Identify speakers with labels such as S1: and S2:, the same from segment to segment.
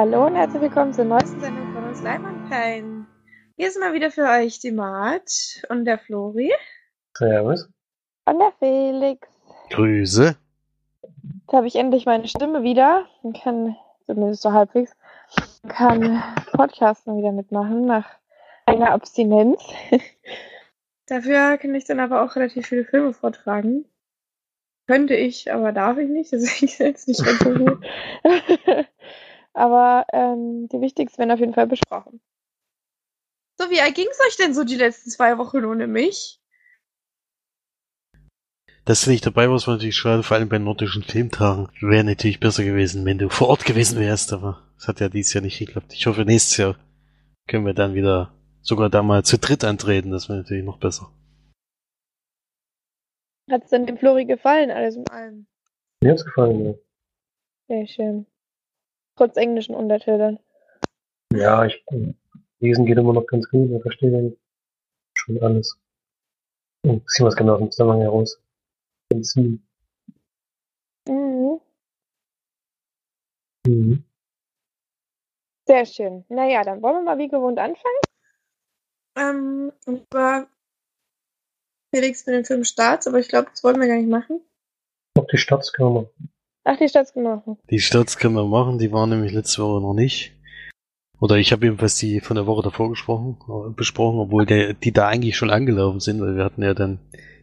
S1: Hallo und herzlich willkommen zur neuesten Sendung von uns Leimanperlen. Hier sind mal wieder für euch die Mart und der Flori.
S2: Servus.
S1: Und der Felix.
S3: Grüße.
S1: Jetzt habe ich endlich meine Stimme wieder und kann, zumindest so halbwegs, kann Podcasten wieder mitmachen nach einer Abstinenz. Dafür kann ich dann aber auch relativ viele Filme vortragen. Könnte ich, aber darf ich nicht, deswegen ist jetzt nicht ganz so gut. Aber ähm, die wichtigsten werden auf jeden Fall besprochen. So, wie erging es euch denn so die letzten zwei Wochen ohne mich?
S3: Dass du nicht dabei warst, war natürlich schade, vor allem bei nordischen Filmtagen. Wäre natürlich besser gewesen, wenn du vor Ort gewesen wärst, aber es hat ja dieses Jahr nicht geklappt. Ich hoffe, nächstes Jahr können wir dann wieder sogar da mal zu dritt antreten, das wäre natürlich noch besser.
S1: Hat es denn dem Flori gefallen, alles in allem?
S2: Mir hat's gefallen, ja.
S1: Sehr schön. Trotz englischen Untertiteln.
S2: Ja, ich lesen geht immer noch ganz gut, ich verstehe dann schon alles. Und zieh was genau aus dem Zusammenhang heraus. Benzin.
S1: Mhm.
S2: Mhm.
S1: Sehr schön. Naja, dann wollen wir mal wie gewohnt anfangen. Ähm, und zwar Felix mit dem Film Starts, aber ich glaube, das wollen wir gar nicht machen.
S2: Noch die Staatskammer.
S1: Ach, die Staatsgenossen.
S3: Die Starts können wir machen, die waren nämlich letzte Woche noch nicht. Oder ich habe jedenfalls die von der Woche davor gesprochen, äh, besprochen, obwohl der, die da eigentlich schon angelaufen sind, weil wir hatten ja dann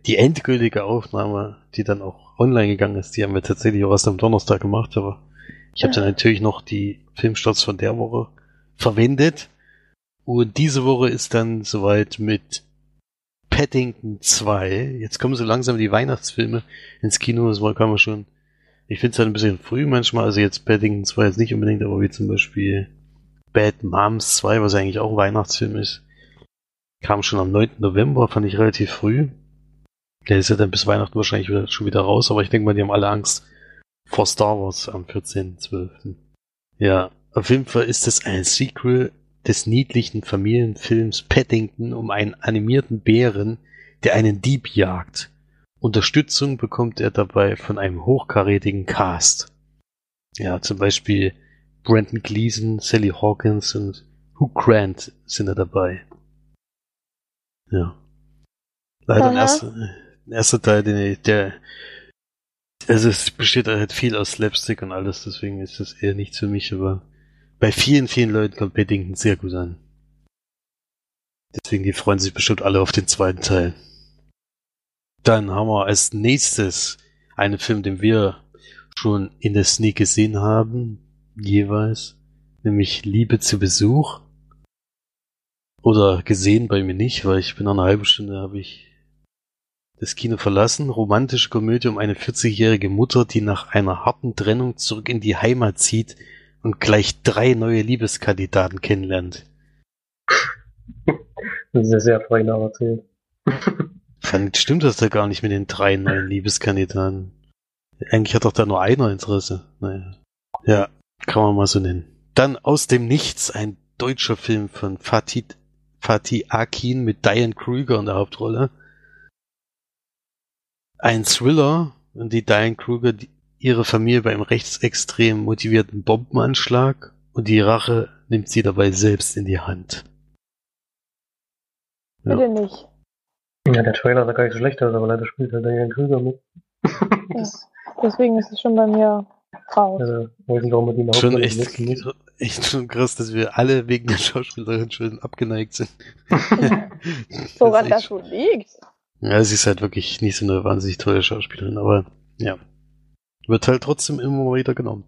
S3: die endgültige Aufnahme, die dann auch online gegangen ist, die haben wir tatsächlich auch erst am Donnerstag gemacht, aber ich habe dann natürlich noch die Filmstarts von der Woche verwendet. Und diese Woche ist dann soweit mit Paddington 2. Jetzt kommen so langsam die Weihnachtsfilme ins Kino, das war kann man schon. Ich finde es halt ein bisschen früh manchmal, also jetzt Paddington 2 jetzt nicht unbedingt, aber wie zum Beispiel Bad Moms 2, was eigentlich auch Weihnachtsfilm ist, kam schon am 9. November, fand ich relativ früh. Der ist ja dann bis Weihnachten wahrscheinlich wieder, schon wieder raus, aber ich denke mal, die haben alle Angst vor Star Wars am 14.12. Ja, auf jeden Fall ist es ein Sequel des niedlichen Familienfilms Paddington um einen animierten Bären, der einen Dieb jagt. Unterstützung bekommt er dabei von einem hochkarätigen Cast. Ja, zum Beispiel Brandon Gleason, Sally Hawkins und Hugh Grant sind da dabei. Ja. Leider ein erster, ein erster Teil, den, der, also es besteht halt viel aus Slapstick und alles, deswegen ist das eher nichts für mich, aber bei vielen, vielen Leuten kommt Paddington sehr gut an. Deswegen, die freuen sich bestimmt alle auf den zweiten Teil. Dann haben wir als nächstes einen Film, den wir schon in der Sneak gesehen haben, jeweils, nämlich Liebe zu Besuch. Oder gesehen bei mir nicht, weil ich bin nach einer halben Stunde habe ich das Kino verlassen. Romantische Komödie um eine 40-jährige Mutter, die nach einer harten Trennung zurück in die Heimat zieht und gleich drei neue Liebeskandidaten kennenlernt.
S2: Das ist ja sehr original erzählt.
S3: Fand, stimmt das da gar nicht mit den drei neuen Liebeskandidaten? Eigentlich hat doch da nur einer Interesse. Naja. Ja, kann man mal so nennen. Dann aus dem Nichts ein deutscher Film von Fatih, Fatih Akin mit Diane Kruger in der Hauptrolle. Ein Thriller, in die Diane Kruger ihre Familie bei einem rechtsextrem motivierten Bombenanschlag und die Rache nimmt sie dabei selbst in die Hand. Ja.
S1: Bitte nicht.
S2: Ja, der Trailer sah gar nicht so schlecht aus, aber leider spielt halt Daniel Krüger mit. das,
S1: Deswegen ist es schon bei mir raus.
S2: also, weiß nicht, warum man die
S3: Schon echt, echt schon krass, dass wir alle wegen der Schauspielerin schon abgeneigt sind.
S1: Woran das
S3: echt-
S1: wohl liegt?
S3: Ja, sie ist halt wirklich nicht so eine wahnsinnig tolle Schauspielerin, aber ja. Wird halt trotzdem immer wieder genommen.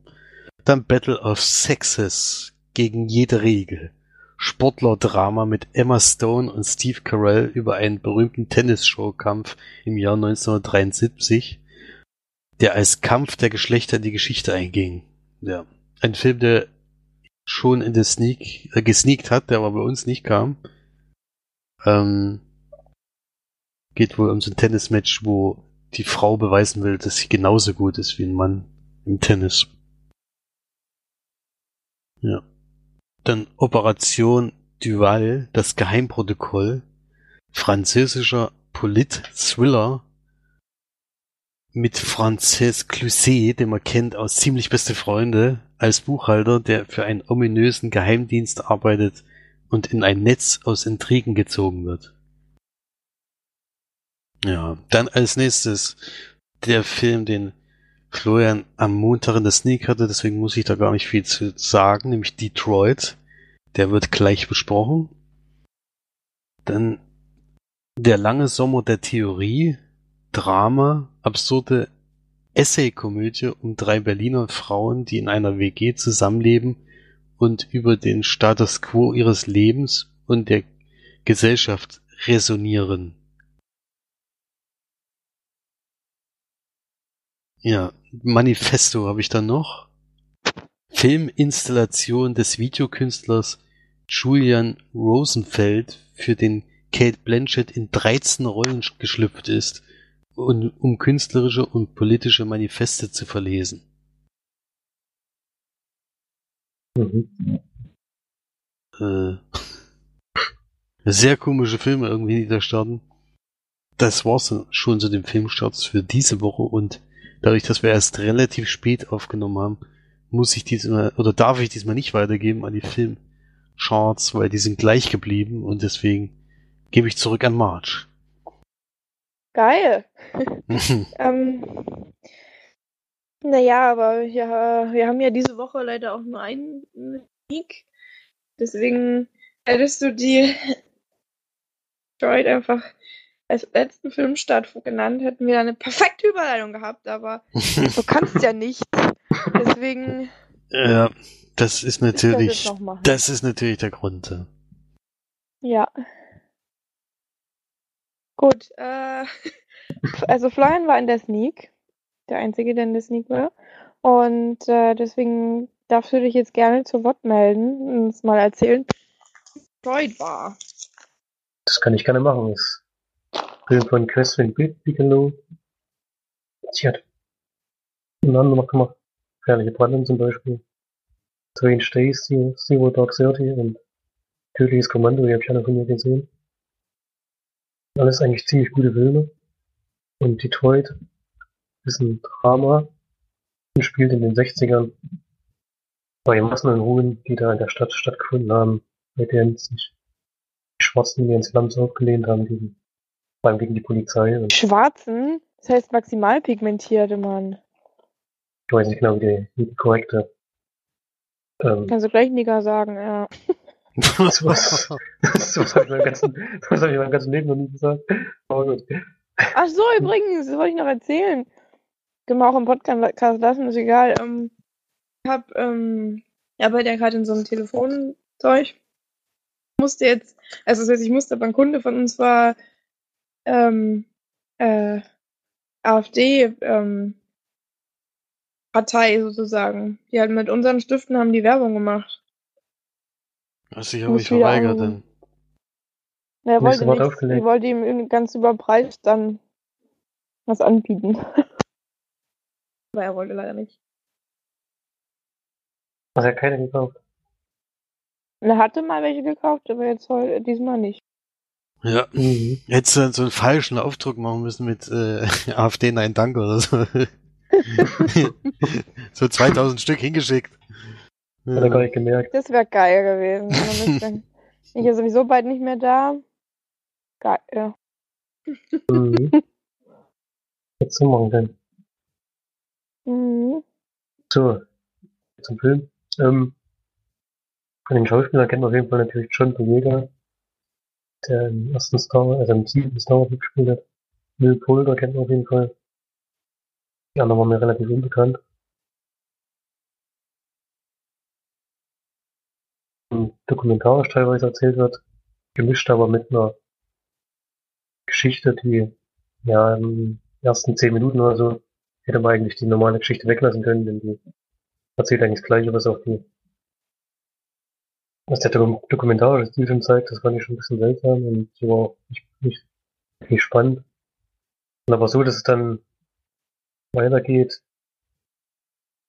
S3: Dann Battle of Sexes gegen jede Regel. Sportler-Drama mit Emma Stone und Steve Carell über einen berühmten Tennisshowkampf im Jahr 1973, der als Kampf der Geschlechter in die Geschichte einging. Ja. Ein Film, der schon in der Sneak, äh, gesneakt hat, der aber bei uns nicht kam. Ähm, geht wohl um so ein Tennismatch, wo die Frau beweisen will, dass sie genauso gut ist wie ein Mann im Tennis. Ja. Dann Operation Duval, das Geheimprotokoll, französischer Polit-Thriller mit Frances Cluzet, den man kennt aus Ziemlich beste Freunde, als Buchhalter, der für einen ominösen Geheimdienst arbeitet und in ein Netz aus Intrigen gezogen wird. Ja, dann als nächstes der Film, den Florian am Montag in der Sneak hatte, deswegen muss ich da gar nicht viel zu sagen, nämlich Detroit. Der wird gleich besprochen. Dann der lange Sommer der Theorie, Drama, absurde Essay-Komödie um drei Berliner Frauen, die in einer WG zusammenleben und über den Status quo ihres Lebens und der Gesellschaft resonieren. Ja, Manifesto habe ich dann noch. Filminstallation des Videokünstlers Julian Rosenfeld, für den Kate Blanchett in 13 Rollen geschlüpft ist, und, um künstlerische und politische Manifeste zu verlesen. Mhm. Äh, sehr komische Filme irgendwie, die da starten. Das war's schon zu dem Filmstarts für diese Woche und dadurch, dass wir erst relativ spät aufgenommen haben, muss ich diesmal oder darf ich diesmal nicht weitergeben an die Filmcharts, weil die sind gleich geblieben und deswegen gebe ich zurück an March.
S1: Geil. ähm, naja, aber ja, wir haben ja diese Woche leider auch nur einen Sieg. Deswegen hättest du die Detroit einfach als letzten Filmstart genannt, hätten wir eine perfekte Überleitung gehabt, aber du kannst ja nicht. Deswegen.
S3: Ja, das ist natürlich, das, das ist natürlich der Grund.
S1: Ja. Gut, äh, also Florian war in der Sneak, der einzige, der in der Sneak war. Und äh, deswegen darfst du dich jetzt gerne zu Wort melden und uns mal erzählen, wie Freud war.
S2: Das kann ich gerne machen. Das Film von Catherine Bigelow. Sie hat einen anderen noch gemacht. Gefährliche Brandung zum Beispiel. Strange Days, Zero Dark Thirty und Tödliches Kommando, die habe ich alle von mir gesehen. Alles eigentlich ziemlich gute Filme. Und Detroit ist ein Drama und spielt in den 60ern bei Massenunruhen, die da in der Stadt stattgefunden haben, bei denen sich die Schwarzen ins Land aufgelehnt haben gegen vor allem gegen die Polizei.
S1: Schwarzen? Das heißt maximalpigmentierte, Mann.
S2: Ich weiß nicht genau, wie die, die korrekte.
S1: Ähm, Kannst du gleich Nigger sagen, ja.
S2: was, was, was habe ich, ganzen, hab ich meinem ganzen Leben noch nie gesagt. Aber gut.
S1: Ach so, übrigens, das wollte ich noch erzählen. Können wir auch im Podcast lassen, ist egal. Ähm, ich hab, ähm, ich arbeite ja gerade in so einem Telefonzeug. Musste jetzt, also das heißt, ich musste, aber ein Kunde von uns war ähm, äh, AfD ähm, sozusagen. Die halt mit unseren Stiften haben die Werbung gemacht.
S3: Hast dich aber nicht verweigert, denn.
S1: Ja, er wollte nicht. Ich wollte ihm ganz überpreist dann was anbieten. aber er wollte leider nicht.
S2: Hat er keine gekauft?
S1: Er hatte mal welche gekauft, aber jetzt heute, diesmal nicht.
S3: Ja. Mhm. Hättest du so einen falschen Aufdruck machen müssen mit äh, AfD Nein Danke oder so. so 2000 Stück hingeschickt.
S2: Hat er gar nicht gemerkt.
S1: Das wäre geil gewesen. ich ja sowieso bald nicht mehr da. Geil. Ja.
S2: Mhm. Jetzt zum Morgen denn.
S1: Mhm.
S2: So, zum Film. Ähm, von den Schauspielern kennt man auf jeden Fall natürlich John Boyega, der im ersten Star, also im siebten Star Wars gespielt hat. Will Polder kennt man auf jeden Fall. Die anderen waren mir relativ unbekannt. Dokumentarisch teilweise erzählt wird, gemischt aber mit einer Geschichte, die ja in den ersten zehn Minuten oder so hätte man eigentlich die normale Geschichte weglassen können, denn die erzählt eigentlich das gleiche, was auch die was der dokumentarische Stil schon zeigt, das fand ich schon ein bisschen seltsam und so nicht, nicht, nicht spannend. Und aber so, dass es dann weitergeht,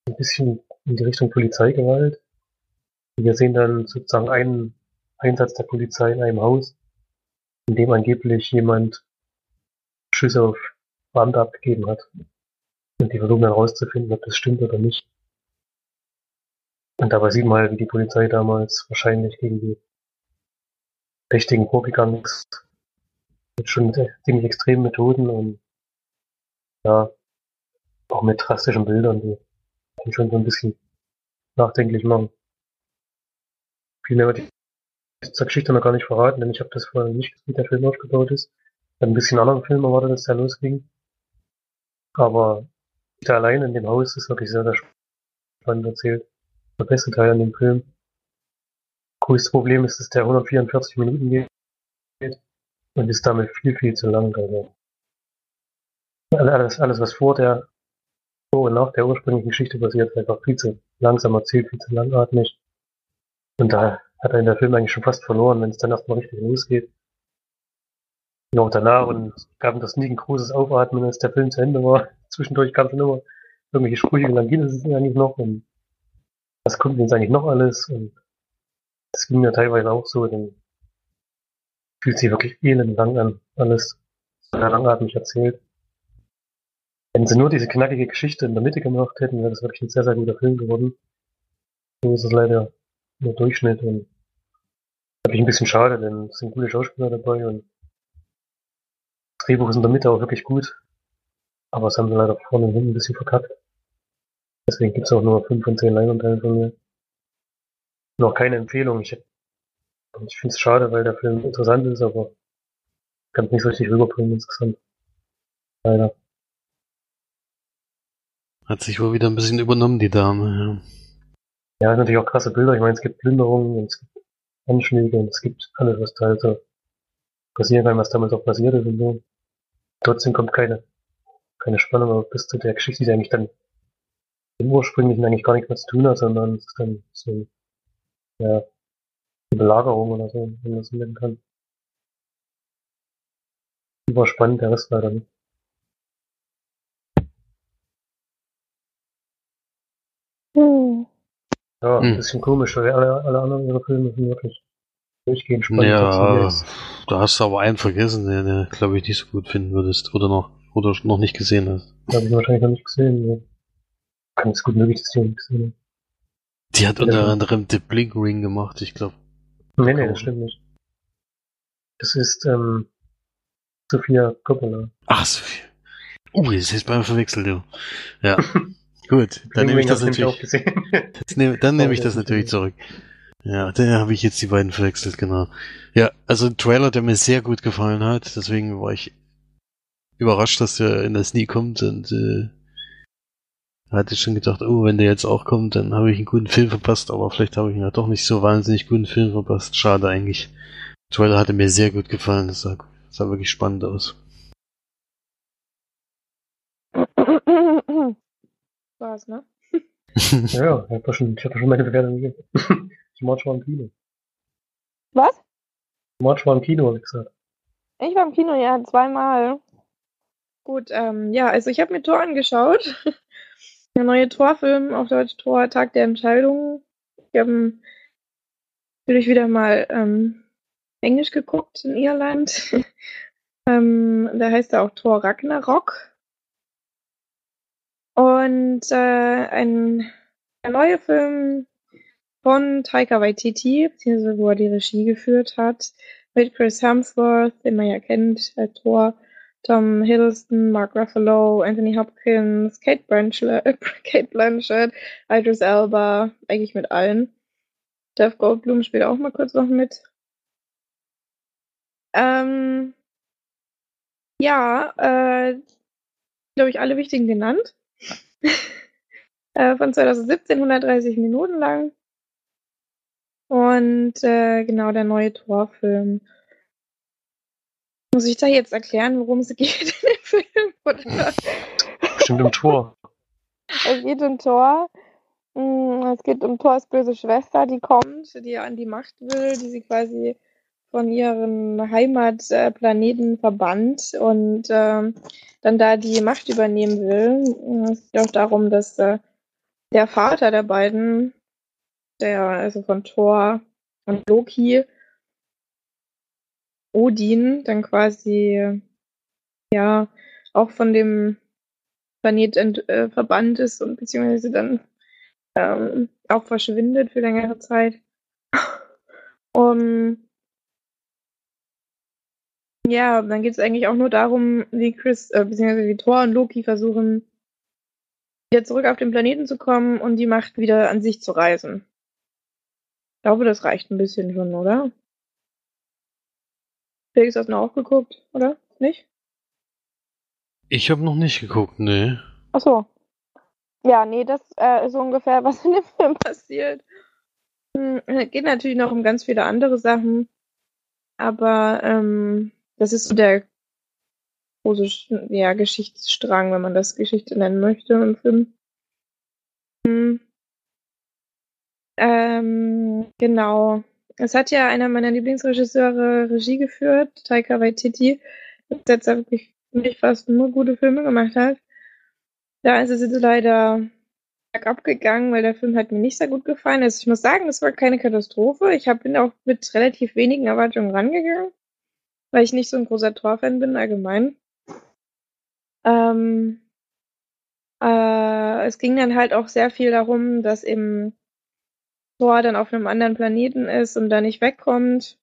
S2: ein bisschen in die Richtung Polizeigewalt. Wir sehen dann sozusagen einen Einsatz der Polizei in einem Haus, in dem angeblich jemand Schüsse auf Beamte abgegeben hat. Und die versuchen dann rauszufinden, ob das stimmt oder nicht. Und dabei sieht man halt, wie die Polizei damals wahrscheinlich gegen die Verdächtigen vorgegangen ist. Mit schon ziemlich extremen Methoden und ja, auch mit drastischen Bildern, die einen schon so ein bisschen nachdenklich machen. Viel mehr würde zur Geschichte noch gar nicht verraten, denn ich habe das vorher nicht gesehen, wie der Film aufgebaut ist. Ich habe ein bisschen anderen Film erwartet, als der losging. Aber der allein in dem Haus ist wirklich sehr, sehr spannend erzählt. Der beste Teil an dem Film. Größtes Problem ist, dass der 144 Minuten geht und ist damit viel, viel zu lang. Also alles, alles was vor der vor und nach der ursprünglichen Geschichte passiert, einfach viel zu langsam erzählt, viel zu langatmig. Und da hat er in der Film eigentlich schon fast verloren, wenn es dann erstmal richtig losgeht. Und auch danach und gab das nie ein großes Aufatmen, als der Film zu Ende war. Zwischendurch kam schon immer irgendwelche Sprüche, wie lang geht es eigentlich noch und was kommt jetzt eigentlich noch alles und das ging mir teilweise auch so, dann fühlt sich wirklich elend lang an, alles sehr langatmig erzählt. Wenn sie nur diese knackige Geschichte in der Mitte gemacht hätten, wäre das wirklich ein sehr, sehr guter Film geworden. So ist es leider nur Durchschnitt und wirklich ein bisschen schade, denn es sind gute Schauspieler dabei und das Drehbuch ist in der Mitte auch wirklich gut. Aber es haben sie leider vorne und hinten ein bisschen verkackt. Deswegen gibt es auch nur 5 von 10 Leinwandteilen von mir. Noch keine Empfehlung. Ich, ich finde es schade, weil der Film interessant ist, aber kann es nicht so richtig rüberbringen insgesamt. Leider.
S3: Hat sich wohl wieder ein bisschen übernommen, die Dame.
S2: Ja, ja natürlich auch krasse Bilder. Ich meine, es gibt Plünderungen und es gibt Anschläge und es gibt alles, was da halt so passieren kann, was damals auch passiert ist und so. Trotzdem kommt keine, keine Spannung bis zu der Geschichte, die eigentlich dann im ursprünglichen eigentlich gar nichts mehr zu tun hat, sondern es ist dann so ja, eine Belagerung oder so, wenn man das nennen kann. Überspannend, der Rest leider nicht.
S1: Hm.
S2: Ja, ein
S3: Hm.
S2: bisschen komisch, weil alle, alle anderen ihre Filme sind wirklich durchgehend spannend.
S3: Ja, da hast du aber einen vergessen, den du, glaube ich, nicht so gut finden würdest. Oder noch, oder noch nicht gesehen hast.
S2: Habe ich wahrscheinlich noch nicht gesehen. Ja. Kann es gut möglich, dass ich noch nicht gesehen habe.
S3: Die hat
S2: Ja.
S3: unter anderem The Blink Ring gemacht, ich glaube.
S2: Nee, nee, das stimmt nicht. Das ist ähm, Sophia Coppola.
S3: Ach, so viel. Oh, jetzt ist beim verwechselt, du. Ja. Gut, dann nehme ich das natürlich,
S2: auch gesehen.
S3: jetzt nehm, dann nehme ich
S2: Oh,
S3: das
S2: das
S3: natürlich zurück. Ja, dann habe ich jetzt die beiden verwechselt, genau. Ja, also ein Trailer, der mir sehr gut gefallen hat, deswegen war ich überrascht, dass der in das nie kommt und äh, hatte schon gedacht, oh, wenn der jetzt auch kommt, dann habe ich einen guten Film verpasst, aber vielleicht habe ich ihn ja doch nicht so wahnsinnig guten Film verpasst. Schade eigentlich. Der Trailer hatte mir sehr gut gefallen, das sah, sah wirklich spannend aus.
S1: War's, ne?
S2: ja, ich habe schon, ich hab schon meine Bewertung gegeben. ich war im Kino.
S1: Was?
S2: March war im Kino, habe ich gesagt.
S1: Ich war im Kino, ja, zweimal. Gut, ähm, ja, also ich habe mir Tor angeschaut. Der neue Torfilm auf Deutsch Tor, Tag der Entscheidung. Ich habe ihn natürlich wieder mal ähm, Englisch geguckt in Irland. ähm, da heißt er auch Tor Ragnarok. Und äh, ein, ein neuer Film von Taika Waititi, beziehungsweise wo er die Regie geführt hat, mit Chris Hemsworth, den man ja kennt, als Thor, Tom Hiddleston, Mark Ruffalo, Anthony Hopkins, Kate Blanchett, äh, Kate Blanchett, Idris Elba, eigentlich mit allen. Jeff Goldblum spielt auch mal kurz noch mit. Ähm, ja, äh, glaube ich, alle wichtigen genannt. äh, von 2017, 130 Minuten lang. Und äh, genau der neue Torfilm. Muss ich da jetzt erklären, worum es geht in dem Film? Oder?
S2: Bestimmt im Tor.
S1: Es geht um Thor. Mm, Es geht um Thors böse Schwester, die kommt, die an die Macht will, die sie quasi von ihren Heimatplaneten verbannt und ähm, dann da die Macht übernehmen will. Es geht auch darum, dass äh, der Vater der beiden, der also von Thor und Loki, Odin, dann quasi ja auch von dem Planet ent, äh, verbannt ist und beziehungsweise dann ähm, auch verschwindet für längere Zeit. um, ja, dann geht es eigentlich auch nur darum, wie Chris, äh, beziehungsweise wie Thor und Loki versuchen, wieder zurück auf den Planeten zu kommen und die Macht wieder an sich zu reißen. Ich glaube, das reicht ein bisschen schon, oder? Felix hast du noch auch geguckt, oder? Nicht?
S3: Ich habe noch nicht geguckt, ne.
S1: Ach so. Ja, nee, das äh, ist ungefähr, was in dem Film passiert. Hm, geht natürlich noch um ganz viele andere Sachen, aber ähm, das ist so der große ja, Geschichtsstrang, wenn man das Geschichte nennen möchte im Film. Hm. Ähm, genau. Es hat ja einer meiner Lieblingsregisseure Regie geführt, Taika Waititi, der jetzt wirklich nicht fast nur gute Filme gemacht hat. Da ist es jetzt leider bergab gegangen, weil der Film hat mir nicht sehr gut gefallen. Also ich muss sagen, es war keine Katastrophe. Ich hab, bin auch mit relativ wenigen Erwartungen rangegangen, weil ich nicht so ein großer Torfan bin allgemein. Ähm, äh, es ging dann halt auch sehr viel darum, dass eben Thor dann auf einem anderen Planeten ist und da nicht wegkommt.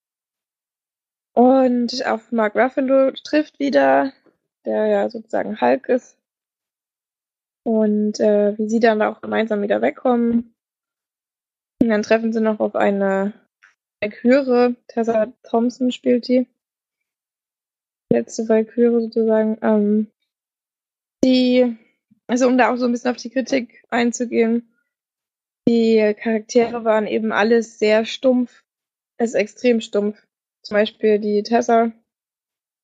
S1: Und auf Mark Ruffalo trifft wieder, der ja sozusagen Hulk ist. Und äh, wie sie dann auch gemeinsam wieder wegkommen. Und dann treffen sie noch auf eine Valkyrie. Tessa Thompson spielt die. Letzte Valkyrie sozusagen. Ähm, die, also um da auch so ein bisschen auf die Kritik einzugehen, die Charaktere waren eben alles sehr stumpf, also extrem stumpf. Zum Beispiel die Tessa,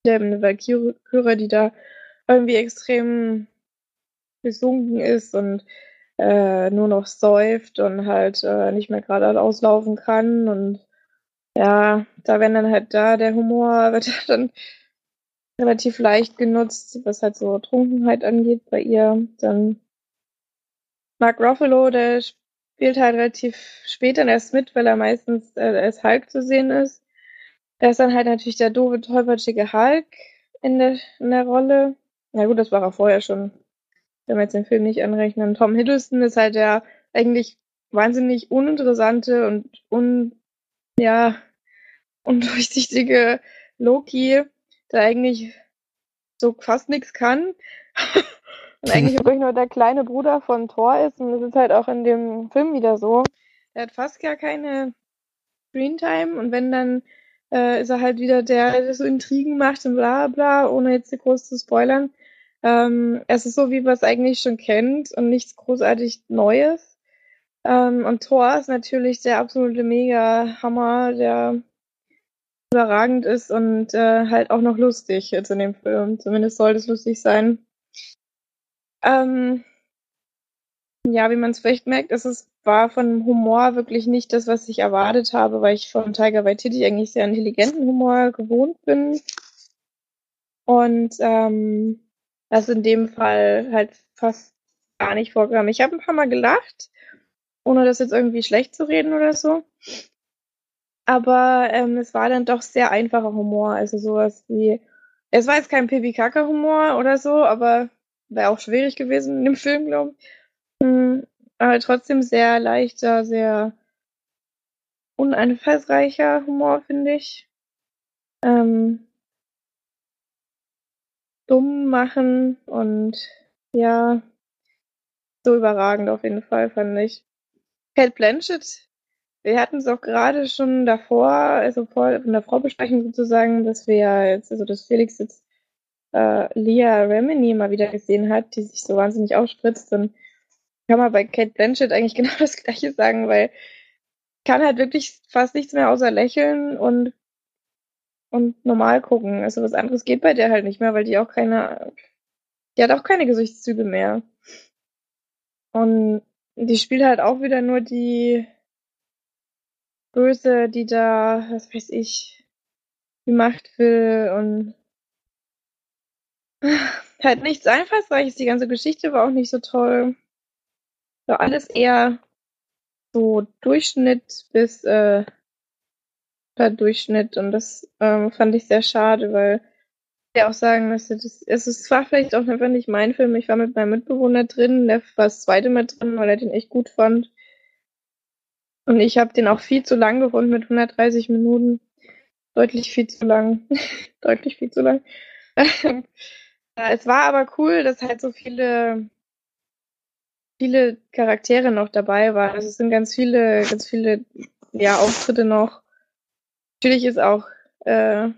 S1: der eine Valkyrie, die da irgendwie extrem gesunken ist und äh, nur noch säuft und halt äh, nicht mehr gerade auslaufen kann und ja, da wenn dann halt da der Humor wird dann relativ leicht genutzt, was halt so Trunkenheit angeht bei ihr. Dann Mark Ruffalo, der spielt halt relativ spät dann erst mit, weil er meistens äh, als Hulk zu sehen ist. Er ist dann halt natürlich der doofe, tollpatschige Hulk in der, in der Rolle. Na gut, das war er vorher schon. Wenn wir jetzt den Film nicht anrechnen. Tom Hiddleston ist halt der eigentlich wahnsinnig uninteressante und un, ja, undurchsichtige Loki, der eigentlich so fast nichts kann. und eigentlich wirklich nur der kleine Bruder von Thor ist. Und das ist halt auch in dem Film wieder so. Er hat fast gar keine Screentime und wenn dann äh, ist er halt wieder der, der so Intrigen macht und bla bla, ohne jetzt groß zu spoilern. Ähm, es ist so, wie man es eigentlich schon kennt und nichts großartig Neues. Ähm, und Thor ist natürlich der absolute Mega-Hammer, der überragend ist und äh, halt auch noch lustig jetzt in dem Film. Zumindest sollte es lustig sein. Ähm, ja, wie man es vielleicht merkt, ist es war von Humor wirklich nicht das, was ich erwartet habe, weil ich von Tiger Waititi eigentlich sehr intelligenten Humor gewohnt bin. Und ähm, das in dem Fall halt fast gar nicht vorkam. Ich habe ein paar Mal gelacht, ohne das jetzt irgendwie schlecht zu reden oder so. Aber ähm, es war dann doch sehr einfacher Humor. Also sowas wie. Es war jetzt kein Pipi-Kaka-Humor oder so, aber wäre auch schwierig gewesen in dem Film, glaube ich. Mhm, aber trotzdem sehr leichter, sehr uneinfallsreicher Humor, finde ich. Ähm, dumm machen und ja, so überragend auf jeden Fall, fand ich. Kate Blanchett wir hatten es auch gerade schon davor, also vor in der Vorbesprechung sozusagen, dass wir jetzt, also dass Felix jetzt äh, Leah Remini mal wieder gesehen hat, die sich so wahnsinnig aufspritzt. Und kann man bei Kate Blanchett eigentlich genau das gleiche sagen, weil kann halt wirklich fast nichts mehr außer lächeln und und normal gucken. Also was anderes geht bei der halt nicht mehr, weil die auch keine, die hat auch keine Gesichtszüge mehr. Und die spielt halt auch wieder nur die Böse, die da, was weiß ich, die Macht will und halt nichts Einfallsreiches. Die ganze Geschichte war auch nicht so toll. War alles eher so Durchschnitt bis äh, Durchschnitt und das ähm, fand ich sehr schade, weil ich auch sagen müsste, das, es ist zwar vielleicht auch einfach nicht mein Film. Ich war mit meinem Mitbewohner drin, der war das zweite Mal drin, weil er den echt gut fand. Und ich habe den auch viel zu lang gefunden mit 130 Minuten. Deutlich viel zu lang. Deutlich viel zu lang. es war aber cool, dass halt so viele, viele Charaktere noch dabei waren. Also es sind ganz viele, ganz viele ja, Auftritte noch. Natürlich ist auch äh,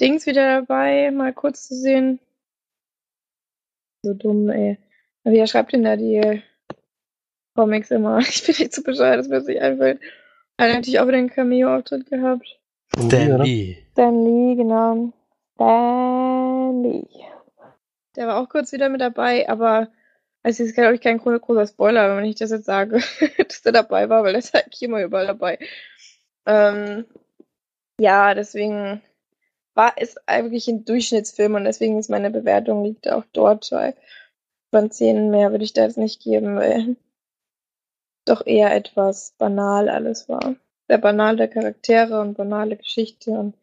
S1: Dings wieder dabei, mal kurz zu sehen. So dumm, ey. Wer schreibt denn da die Comics immer? Ich bin nicht zu bescheuert, das wird sich einfällt. Er hat natürlich auch wieder einen Cameo-Auftritt gehabt.
S3: Stan Lee.
S1: Stan Lee, genau. Stan Lee. Der war auch kurz wieder mit dabei, aber es ist, glaube ich, kein großer Spoiler, wenn ich das jetzt sage, dass der dabei war, weil der ist eigentlich immer überall dabei. Ähm, ja, deswegen war es eigentlich ein Durchschnittsfilm und deswegen ist meine Bewertung liegt auch dort, weil von 10 mehr würde ich da jetzt nicht geben, weil doch eher etwas banal alles war. Sehr banale Charaktere und banale Geschichte und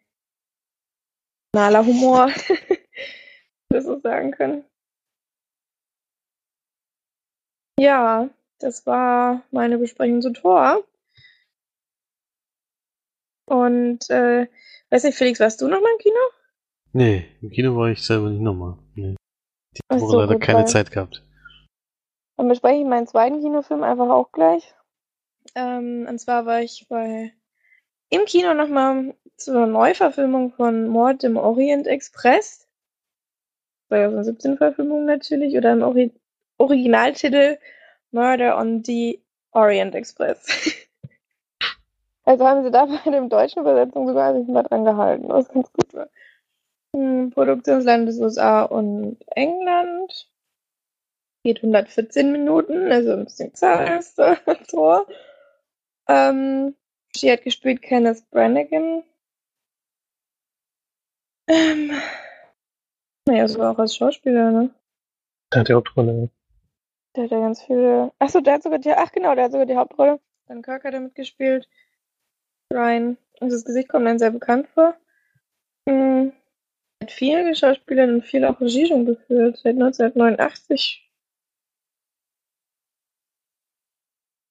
S1: banaler Humor, das so sagen können. Ja, das war meine Besprechung zu Tor. Und äh, weiß nicht, Felix, warst du noch mal im Kino?
S3: Nee, im Kino war ich selber nicht nochmal. Nee. Die
S1: Ach
S3: Woche
S1: so,
S3: leider keine
S1: weil-
S3: Zeit gehabt.
S1: Dann bespreche ich meinen zweiten Kinofilm einfach auch gleich. Ähm, und zwar war ich bei im Kino nochmal zur Neuverfilmung von Mord im Orient Express. 2017 Verfilmung natürlich. Oder im Ori Originaltitel Murder on the Orient Express. also haben sie da bei der deutschen Übersetzung sogar sich mal dran gehalten, was ganz gut war. Hm, Produktionsland ist USA und England. Geht 114 Minuten, also ein bisschen der Tor. Ähm, sie hat gespielt Kenneth Brannigan. Ähm, naja, sogar auch als Schauspieler, ne?
S2: Der hat die Hauptrolle.
S1: Der hat ja ganz viele. Achso, der hat sogar die. Ach genau, der hat sogar die Hauptrolle. Dan Kirk hat er mitgespielt. Ryan. Und das Gesicht kommt dann sehr bekannt vor. Hm. Er hat viele Schauspieler und viel auch Regie schon geführt. Seit 1989.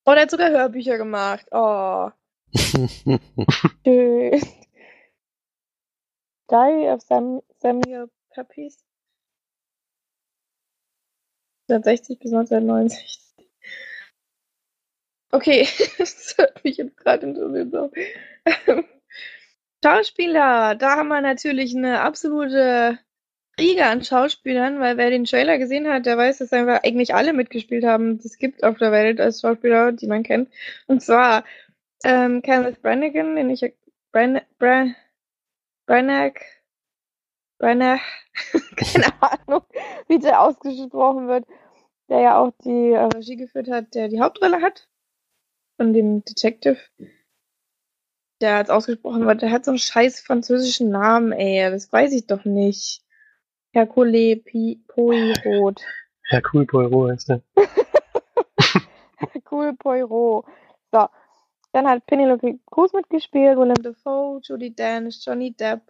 S1: Oh, der hat sogar Hörbücher gemacht. Oh. Schön. Diary of Sam Samuel Pepys. 1960 bis 1969. Okay, das hört mich jetzt gerade interessiert. So. Schauspieler, da haben wir natürlich eine absolute Riege an Schauspielern, weil wer den Trailer gesehen hat, der weiß, dass einfach eigentlich alle mitgespielt haben, die es gibt auf der Welt als Schauspieler, die man kennt. Und zwar ähm, Kenneth Brannigan, den ich Bran, Bran, Branagh, Branagh, keine Ahnung, wie der ausgesprochen wird, der ja auch die äh, Regie geführt hat, der die Hauptrolle hat von dem Detective, der als ausgesprochen wird, der hat so einen scheiß französischen Namen, ey, das weiß ich doch nicht. Hercule Poirot.
S2: Hercule Poirot heißt der.
S1: Hercule Poirot. So. Dann hat Penelope Cruz mitgespielt, Willem Dafoe, Judy Dench, Johnny Depp,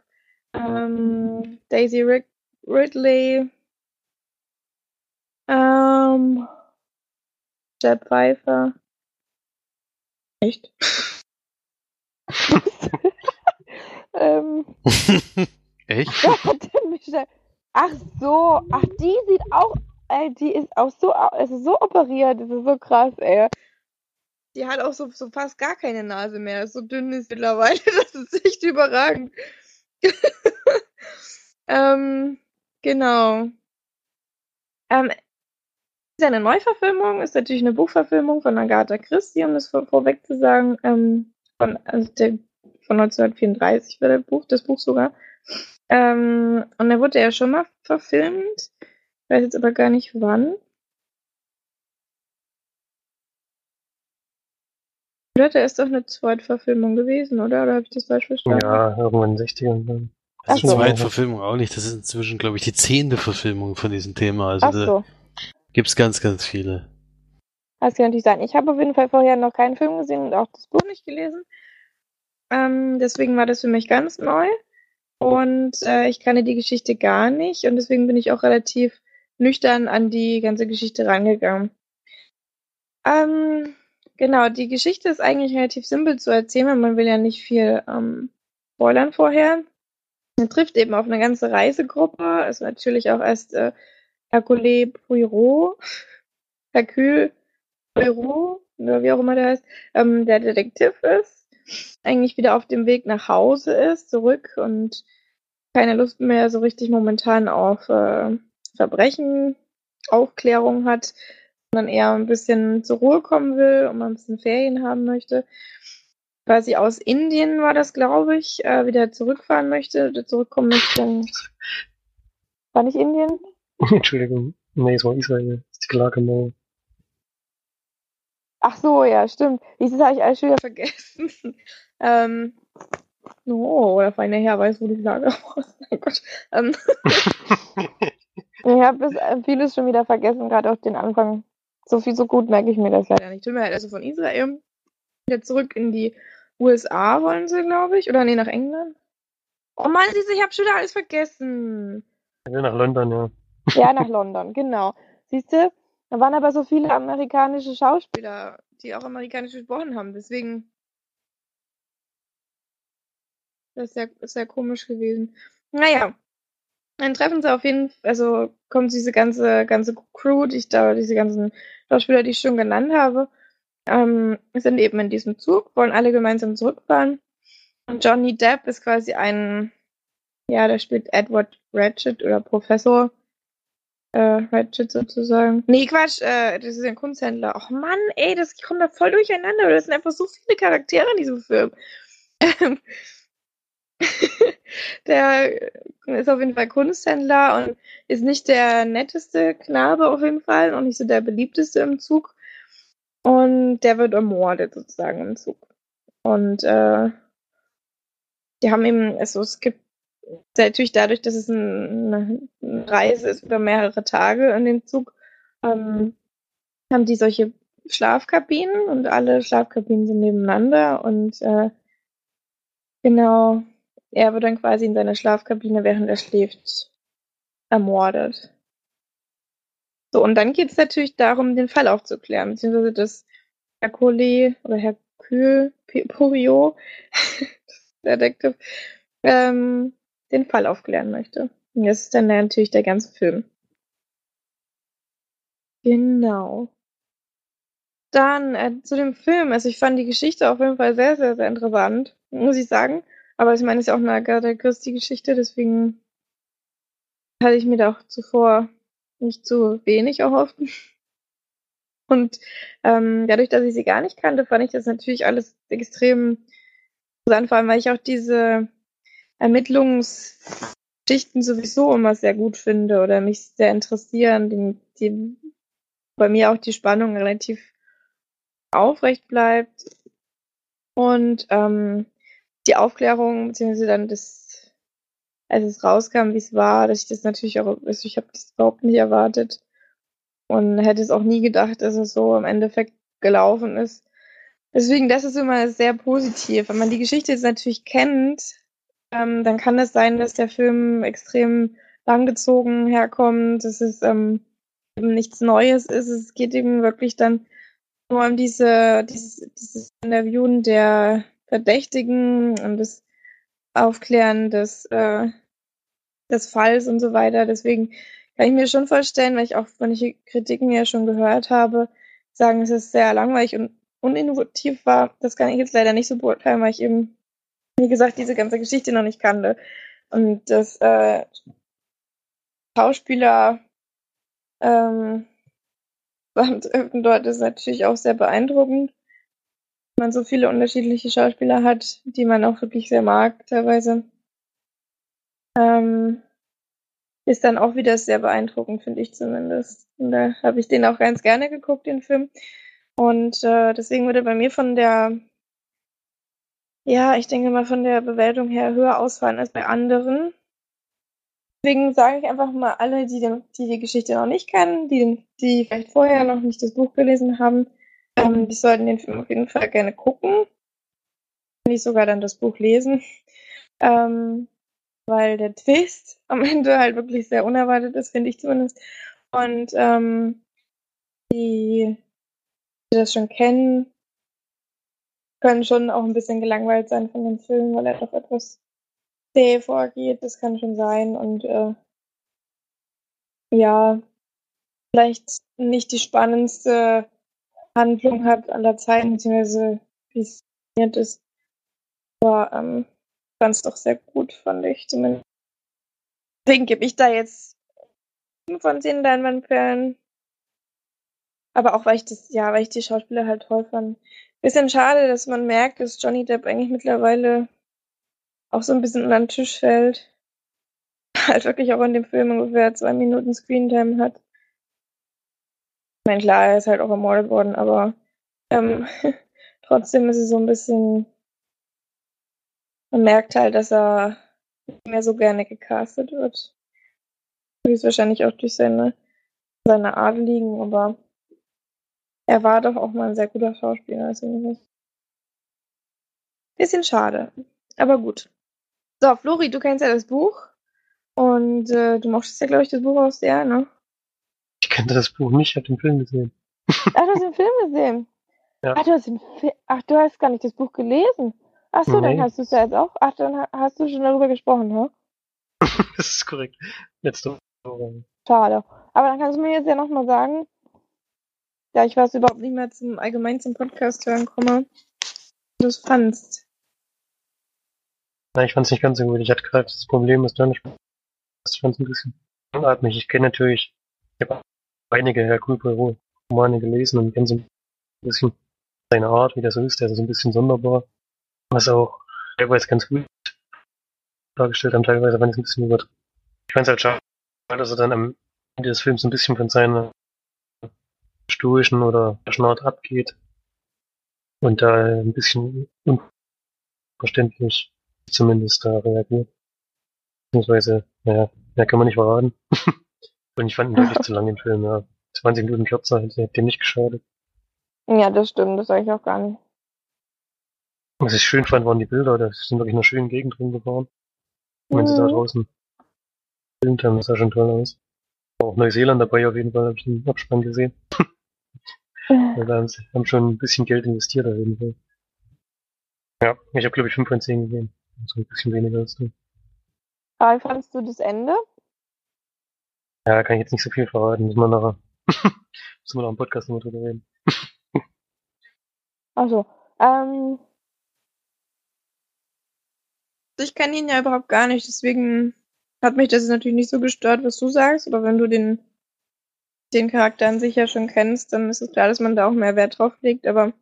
S1: ähm, Daisy Rid Ridley, ähm, Jeb Pfeiffer. Echt? ähm,
S3: Echt?
S1: denn Michelle? Ach so, ach die sieht auch, ey, die ist auch so, es ist so operiert, das ist so krass, ey. Die hat auch so, so fast gar keine Nase mehr, so dünn ist mittlerweile, das ist echt überragend. ähm, genau. Ähm, ist Neuverfilmung, ist natürlich eine Buchverfilmung von Agatha Christie, um das vor, vorweg zu sagen, ähm, von, also der, von 1934 war der Buch, das Buch sogar. Ähm, und da wurde ja schon mal verfilmt. Ich weiß jetzt aber gar nicht wann. Oder der ist doch eine Zweitverfilmung gewesen, oder? Oder habe ich das falsch verstanden?
S2: Ja, irgendwann in den 60ern. dann.
S1: Ach
S3: Die
S1: so.
S3: zweite Verfilmung auch nicht. Das ist inzwischen, glaube ich, die zehnte Verfilmung von diesem Thema. Also
S1: Ach so.
S3: gibt's ganz, ganz viele.
S1: Das kann natürlich sein. Ich habe auf jeden Fall vorher noch keinen Film gesehen und auch das Buch nicht gelesen. Ähm, deswegen war das für mich ganz neu. Und äh, ich kannte die Geschichte gar nicht. Und deswegen bin ich auch relativ nüchtern an die ganze Geschichte rangegangen. Ähm, genau, die Geschichte ist eigentlich relativ simpel zu erzählen, weil man will ja nicht viel ähm, spoilern vorher. Er trifft eben auf eine ganze Reisegruppe, also natürlich auch erst äh, Hercule Poirot, Hercule Poirot, oder wie auch immer der heißt, ähm, der Detektiv ist, eigentlich wieder auf dem Weg nach Hause ist, zurück und keine Lust mehr so richtig momentan auf äh, Verbrechen, Aufklärung hat, sondern eher ein bisschen zur Ruhe kommen will und mal ein bisschen Ferien haben möchte. Quasi aus Indien war das, glaube ich, äh, wieder zurückfahren möchte zurückkommen möchte. War nicht Indien?
S2: Entschuldigung. Nee, es war Israel. Das ist die Klage mal.
S1: Ach so, ja, stimmt. Dieses habe ich alles schon wieder vergessen. ähm, oh, der feine Herr weiß, wo die Flagge ist. Oh Gott. Ähm, ich habe das vieles schon wieder vergessen, gerade auch den Anfang. So viel, so gut merke ich mir das leider nicht. Tut mir leid, also von Israel wieder zurück in die USA wollen sie, glaube ich. Oder nee, nach England. Oh Mann, ich habe schon wieder alles vergessen.
S2: Ja, nach London, ja.
S1: Ja, nach London, genau. Siehst du, da waren aber so viele amerikanische Schauspieler, die auch amerikanisch gesprochen haben. Deswegen das ist ja, ist ja komisch gewesen. Naja, dann treffen sie auf jeden Fall, also kommt diese ganze, ganze Crew, die ich da, diese ganzen Schauspieler, die ich schon genannt habe, ähm, sind eben in diesem Zug, wollen alle gemeinsam zurückfahren. Und Johnny Depp ist quasi ein, ja, der spielt Edward Ratchet oder Professor äh, Ratchet sozusagen. Nee, Quatsch, äh, das ist ein Kunsthändler. Ach Mann, ey, das kommt da voll durcheinander. Das sind einfach so viele Charaktere in diesem Film. der ist auf jeden Fall Kunsthändler und ist nicht der netteste Knabe auf jeden Fall und nicht so der beliebteste im Zug. Und der wird ermordet sozusagen im Zug. Und äh, die haben eben, also es gibt natürlich dadurch, dass es eine Reise ist über mehrere Tage in dem Zug, ähm, haben die solche Schlafkabinen und alle Schlafkabinen sind nebeneinander und äh, genau, er wird dann quasi in seiner Schlafkabine, während er schläft, ermordet. So, und dann geht es natürlich darum, den Fall aufzuklären, beziehungsweise dass Hercule oder Hercule Porio, Detektiv, ähm, den Fall aufklären möchte. Und das ist dann natürlich der ganze Film. Genau. Dann äh, zu dem Film. Also ich fand die Geschichte auf jeden Fall sehr, sehr, sehr interessant, muss ich sagen. Aber ich meine, es ist ja auch eine Agatha Christie-Geschichte, deswegen hatte ich mir da auch zuvor nicht zu wenig erhofft. Und ähm, dadurch, dass ich sie gar nicht kannte, fand ich das natürlich alles extrem interessant, vor allem weil ich auch diese Ermittlungsgeschichten sowieso immer sehr gut finde oder mich sehr interessieren, die, die bei mir auch die Spannung relativ aufrecht bleibt. Und ähm, die Aufklärung, beziehungsweise dann das, als es rauskam, wie es war, dass ich das natürlich auch, also ich habe das überhaupt nicht erwartet und hätte es auch nie gedacht, dass es so im Endeffekt gelaufen ist. Deswegen, das ist immer sehr positiv. Wenn man die Geschichte jetzt natürlich kennt, ähm, dann kann es sein, dass der Film extrem langgezogen herkommt, dass es ähm, eben nichts Neues ist. Es geht eben wirklich dann nur um diese, dieses, dieses Interviewen der Verdächtigen und das Aufklären des, äh, des Falls und so weiter. Deswegen kann ich mir schon vorstellen, weil ich auch manche Kritiken ja schon gehört habe, sagen, es ist sehr langweilig und uninnovativ war. Das kann ich jetzt leider nicht so beurteilen, weil ich eben, wie gesagt, diese ganze Geschichte noch nicht kannte. Und das äh, Schauspieler ähm, dort ist natürlich auch sehr beeindruckend man so viele unterschiedliche Schauspieler hat, die man auch wirklich sehr mag teilweise. Ähm, ist dann auch wieder sehr beeindruckend, finde ich zumindest. Und da habe ich den auch ganz gerne geguckt, den Film. Und äh, deswegen würde bei mir von der, ja, ich denke mal von der Bewertung her höher ausfallen als bei anderen. Deswegen sage ich einfach mal alle, die, den, die die Geschichte noch nicht kennen, die, die vielleicht vorher noch nicht das Buch gelesen haben, ähm, die sollten den Film auf jeden Fall gerne gucken. Nicht sogar dann das Buch lesen. Ähm, weil der Twist am Ende halt wirklich sehr unerwartet ist, finde ich zumindest. Und ähm, die, die das schon kennen, können schon auch ein bisschen gelangweilt sein von dem Film, weil er doch etwas zäh vorgeht. Das kann schon sein. Und äh, ja, vielleicht nicht die spannendste Handlung hat aller Zeiten, beziehungsweise wie es ist. Aber ähm, es doch sehr gut, fand ich zumindest. Deswegen gebe ich da jetzt 5 von 10 Leinwandperlen. Aber auch weil ich das, ja, weil ich die Schauspieler halt toll fand. Bisschen schade, dass man merkt, dass Johnny Depp eigentlich mittlerweile auch so ein bisschen unter den Tisch fällt. Halt wirklich auch in dem Film ungefähr zwei Minuten Screentime hat. Ich meine, klar, er ist halt auch ermordet worden, aber ähm, trotzdem ist es so ein bisschen. Man merkt halt, dass er nicht mehr so gerne gecastet wird. Ist wahrscheinlich auch durch seine, seine Art liegen, aber er war doch auch mal ein sehr guter Schauspieler. Also bisschen schade, aber gut. So, Flori, du kennst ja das Buch und äh, du mochtest ja, glaube ich, das Buch auch sehr, ne?
S2: Ich kannte das Buch nicht, ich habe den Film gesehen.
S1: Ach, du hast den Film gesehen?
S2: Ja.
S1: Ach, du hast den Fi Ach, du hast gar nicht das Buch gelesen. Ach so, dann
S2: Nee.
S1: hast du es ja jetzt auch. Ach, dann ha- hast du schon darüber gesprochen, ne?
S2: das ist korrekt. Letzte Woche.
S1: Schade. Aber dann kannst du mir jetzt ja nochmal sagen, da ich was überhaupt nicht mehr zum allgemein zum Podcast hören komme, wie du es fandst.
S2: Nein, ich fand es nicht ganz so gut. Ich hatte gerade das Problem, dass du nicht. Ich fand es ein bisschen unatmig. Ich kenne natürlich, ich habe einige Herr Poirot Romane gelesen und kenne so ein bisschen seine Art, wie das so ist. Der ist so ein bisschen sonderbar. Was auch teilweise ganz gut dargestellt haben, teilweise fand ich es ein bisschen übertrieben. Ich fand es halt schade, dass er dann am Ende des Films ein bisschen von seiner stoischen oder Art abgeht und da ein bisschen unverständlich zumindest da reagiert. Beziehungsweise, naja, mehr kann man nicht verraten. und ich fand ihn wirklich zu lang im Film, ja. 20 Minuten kürzer hätte dem nicht geschadet.
S1: Ja, das stimmt, das sage ich auch gar nicht.
S2: Was ich schön fand, waren die Bilder, da sind wirklich in einer schönen Gegend rumgefahren. Und wenn sie da
S1: Mhm.
S2: draußen gefilmt haben, das sah schon toll aus. War Auch Neuseeland dabei auf jeden Fall, habe ich den Abspann gesehen. Also da haben sie haben schon ein bisschen Geld investiert auf jeden Fall. Ja, ich habe glaube ich 5 von 10 gegeben. So ein bisschen weniger als du.
S1: Aber fandst du das Ende?
S2: Ja, kann ich jetzt nicht so viel verraten. Müssen wir nachher, müssen wir noch im Podcast nochmal drüber reden.
S1: Also, ähm. Ich kenne ihn ja überhaupt gar nicht, deswegen hat mich das natürlich nicht so gestört, was du sagst, aber wenn du den, den Charakter an sich ja schon kennst, dann ist es klar, dass man da auch mehr Wert drauf legt, aber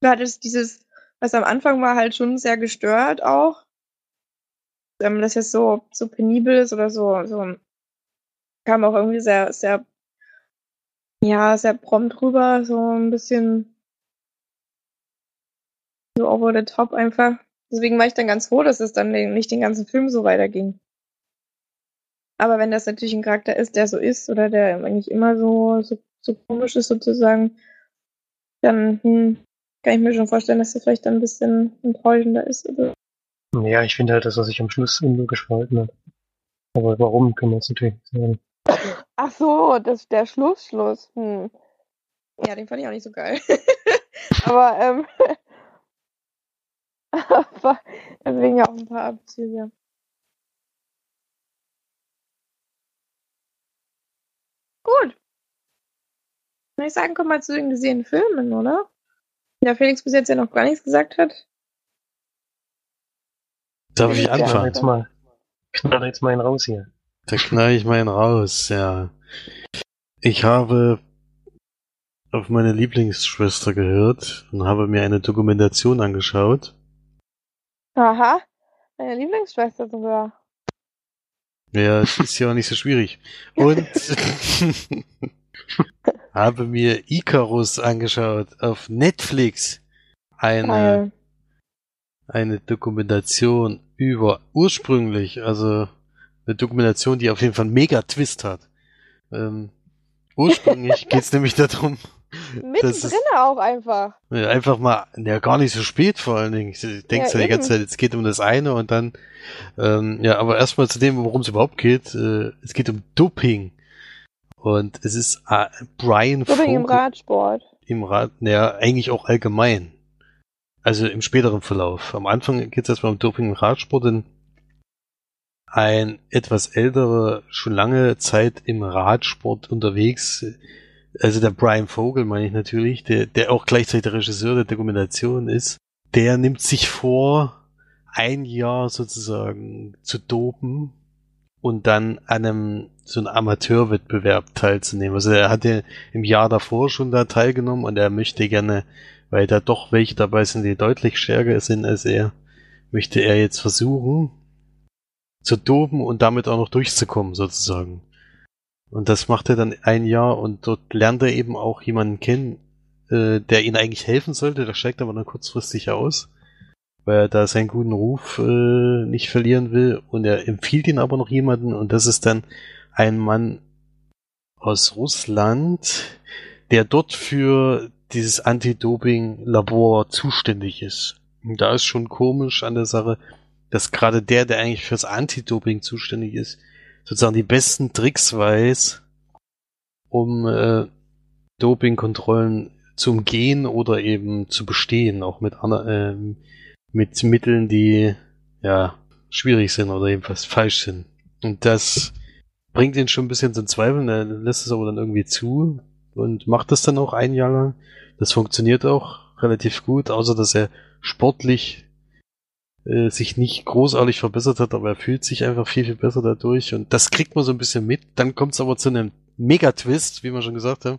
S1: du hattest dieses, was am Anfang war, halt schon sehr gestört auch. Ähm, dass jetzt so, so penibel ist oder so, so kam auch irgendwie sehr, sehr, ja, sehr prompt rüber, so ein bisschen so over the top einfach. Deswegen war ich dann ganz froh, dass es dann nicht den ganzen Film so weiterging. Aber wenn das natürlich ein Charakter ist, der so ist oder der eigentlich immer so, so, so komisch ist sozusagen, dann hm, kann ich mir schon vorstellen, dass das vielleicht dann ein bisschen enttäuschender ist. Oder?
S2: Ja, ich finde halt, dass er sich am Schluss unlogisch verhalten hat. Aber warum, können wir jetzt natürlich nicht sagen.
S1: Ach so, das der Schluss, Schluss. Hm. Ja, den fand ich auch nicht so geil. Aber ähm, aber deswegen ja auch ein paar Abzüge. Gut. Würde ich sagen, kommen wir zu den gesehenen Filmen, oder? Ja, Felix bis jetzt ja noch gar nichts gesagt hat.
S3: Darf ich anfangen?
S2: jetzt mal, knall jetzt mal einen raus hier.
S3: Da knall ich meinen raus, ja. Ich habe auf meine Lieblingsschwester gehört und habe mir eine Dokumentation angeschaut.
S1: Aha. Deine Lieblingsschwester sogar.
S3: Ja, es ist ja auch nicht so schwierig. Und habe mir Icarus angeschaut auf Netflix. Eine, eine Dokumentation über ursprünglich, also eine Dokumentation, die auf jeden Fall einen Mega-Twist hat. Ähm, ursprünglich geht es nämlich darum,
S1: Mittendrin auch einfach.
S3: Einfach mal, ja, gar nicht so spät vor allen Dingen. Ich denke
S1: Ja,
S3: ja, die ganze. Zeit, es geht um das eine und dann, ähm, ja, aber erstmal zu dem, worum es überhaupt geht. Äh, es geht um Doping. Und es ist äh, Brian
S1: Doping im
S3: Vogel
S1: Radsport.
S3: im Rad, ja, eigentlich auch allgemein. also im späteren Verlauf. Am Anfang geht es erstmal um Doping im Radsport, denn ein etwas älterer, schon lange Zeit im Radsport unterwegs, also der Brian Vogel meine ich natürlich, der, der auch gleichzeitig der Regisseur der Dokumentation ist, der nimmt sich vor, ein Jahr sozusagen zu dopen und dann an einem so einem Amateurwettbewerb teilzunehmen. Also er hatte im Jahr davor schon da teilgenommen und er möchte gerne, weil da doch welche dabei sind, die deutlich stärker sind als er, möchte er jetzt versuchen zu dopen und damit auch noch durchzukommen sozusagen. Und das macht er dann ein Jahr und dort lernt er eben auch jemanden kennen, äh, der ihn eigentlich helfen sollte. Der steigt aber dann kurzfristig aus weil er da seinen guten Ruf äh, nicht verlieren will. Und er empfiehlt ihn aber noch jemanden und das ist dann ein Mann aus Russland, der dort für dieses Anti-Doping-Labor zuständig ist. Und da ist schon komisch an der Sache, dass gerade der, der eigentlich fürs Anti-Doping zuständig ist, sozusagen die besten Tricks weiß, um äh, Dopingkontrollen zu umgehen oder eben zu bestehen, auch mit, äh, mit Mitteln, die ja schwierig sind oder jedenfalls falsch sind. Und das bringt ihn schon ein bisschen zum Zweifeln, er lässt es aber dann irgendwie zu und macht das dann auch ein Jahr lang. Das funktioniert auch relativ gut, außer dass er sportlich äh, sich nicht großartig verbessert hat, aber er fühlt sich einfach viel, viel besser dadurch und das kriegt man so ein bisschen mit. Dann kommt es aber zu einem Mega-Twist, wie wir schon gesagt haben,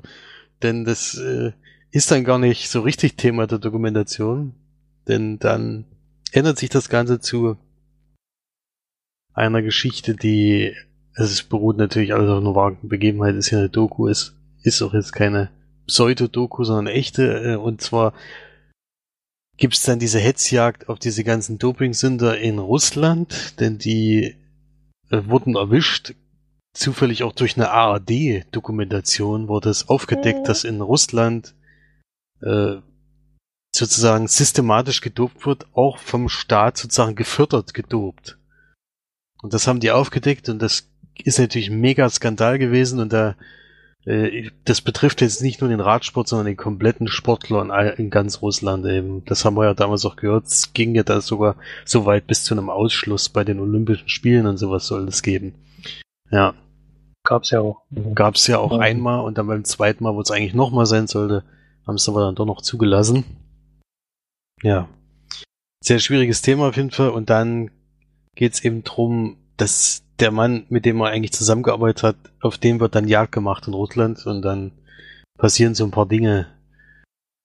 S3: denn das äh, ist dann gar nicht so richtig Thema der Dokumentation, denn dann ändert sich das Ganze zu einer Geschichte, die, also es beruht natürlich alles auf einer wahren Begebenheit, ist ja eine Doku, ist, ist auch jetzt keine Pseudo-Doku, sondern echte, äh, und zwar gibt es dann diese Hetzjagd auf diese ganzen Doping-Sünder in Russland, denn die äh, wurden erwischt, zufällig auch durch eine ARD-Dokumentation wurde es aufgedeckt, mhm. dass in Russland äh, sozusagen systematisch gedopt wird, auch vom Staat sozusagen gefördert gedopt. Und das haben die aufgedeckt und das ist natürlich ein mega Skandal gewesen und da das betrifft jetzt nicht nur den Radsport, sondern den kompletten Sportler in, ganz Russland eben. Das haben wir ja damals auch gehört. Es ging ja da sogar so weit bis zu einem Ausschluss bei den Olympischen Spielen und sowas soll es geben. Ja.
S2: Gab's ja auch.
S3: Gab's ja auch mhm. einmal und dann beim zweiten Mal, wo es eigentlich nochmal sein sollte, haben es aber dann doch noch zugelassen. Ja. Sehr schwieriges Thema auf jeden Fall. Und dann geht's eben drum, dass der Mann, mit dem er eigentlich zusammengearbeitet hat, auf den wird dann Jagd gemacht in Russland und dann passieren so ein paar Dinge.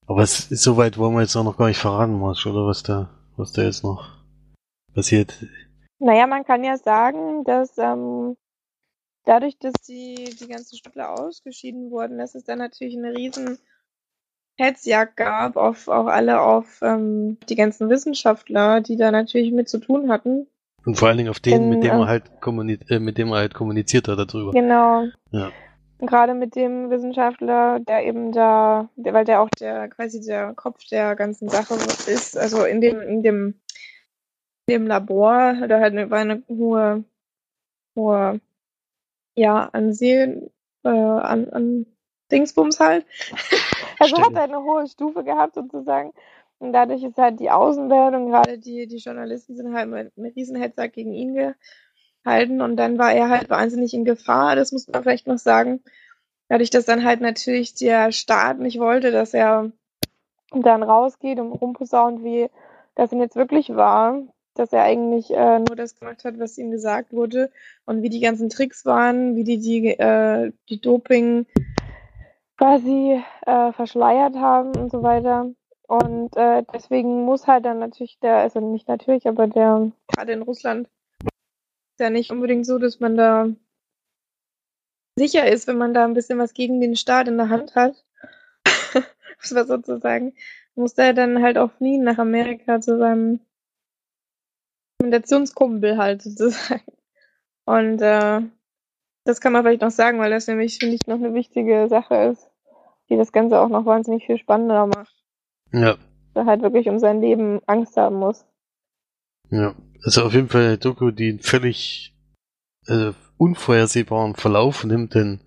S3: Aber es ist soweit, wollen wir jetzt auch noch gar nicht verraten, Marsch, oder was da, was da jetzt noch passiert.
S1: Naja, man kann ja sagen, dass ähm, dadurch, dass die, die ganzen Stückler ausgeschieden wurden, dass es dann natürlich eine riesen Hetzjagd gab auf auch alle auf ähm, die ganzen Wissenschaftler, die da natürlich mit zu tun hatten.
S3: Und vor allen Dingen auf den, mit dem er halt äh, mit dem er halt kommuniziert hat darüber.
S1: Genau. Ja. Gerade mit dem Wissenschaftler, der eben da, der, weil der auch der quasi der Kopf der ganzen Sache ist, also in dem, in dem, in dem Labor, da halt eine, war eine hohe, hohe, ja, Ansehen, äh, an, an Dingsbums halt. also Stimmt. hat er eine hohe Stufe gehabt sozusagen. Und dadurch ist halt die Außenwelt und gerade die, die Journalisten sind halt mit einem Riesenheadsack gegen ihn gehalten. Und dann war er halt wahnsinnig in Gefahr, das muss man vielleicht noch sagen. Dadurch, dass dann halt natürlich der Staat nicht wollte, dass er dann rausgeht und rumposaunt, wie das denn jetzt wirklich war, dass er eigentlich äh, nur das gemacht hat, was ihm gesagt wurde und wie die ganzen Tricks waren, wie die die, äh, die Doping quasi äh, verschleiert haben und so weiter. Und äh, deswegen muss halt dann natürlich der, also nicht natürlich, aber der, gerade in Russland, ist ja nicht unbedingt so, dass man da sicher ist, wenn man da ein bisschen was gegen den Staat in der Hand hat. das war sozusagen, muss der dann halt auch fliehen nach Amerika zu seinem Dokumentationskumpel halt sozusagen. Und äh, das kann man vielleicht noch sagen, weil das nämlich, finde ich, noch eine wichtige Sache ist die das Ganze auch noch wahnsinnig viel spannender macht.
S3: Ja.
S1: Da halt wirklich um sein Leben Angst haben muss.
S3: Ja, also auf jeden Fall eine Doku, die einen völlig äh, unvorhersehbaren Verlauf nimmt, denn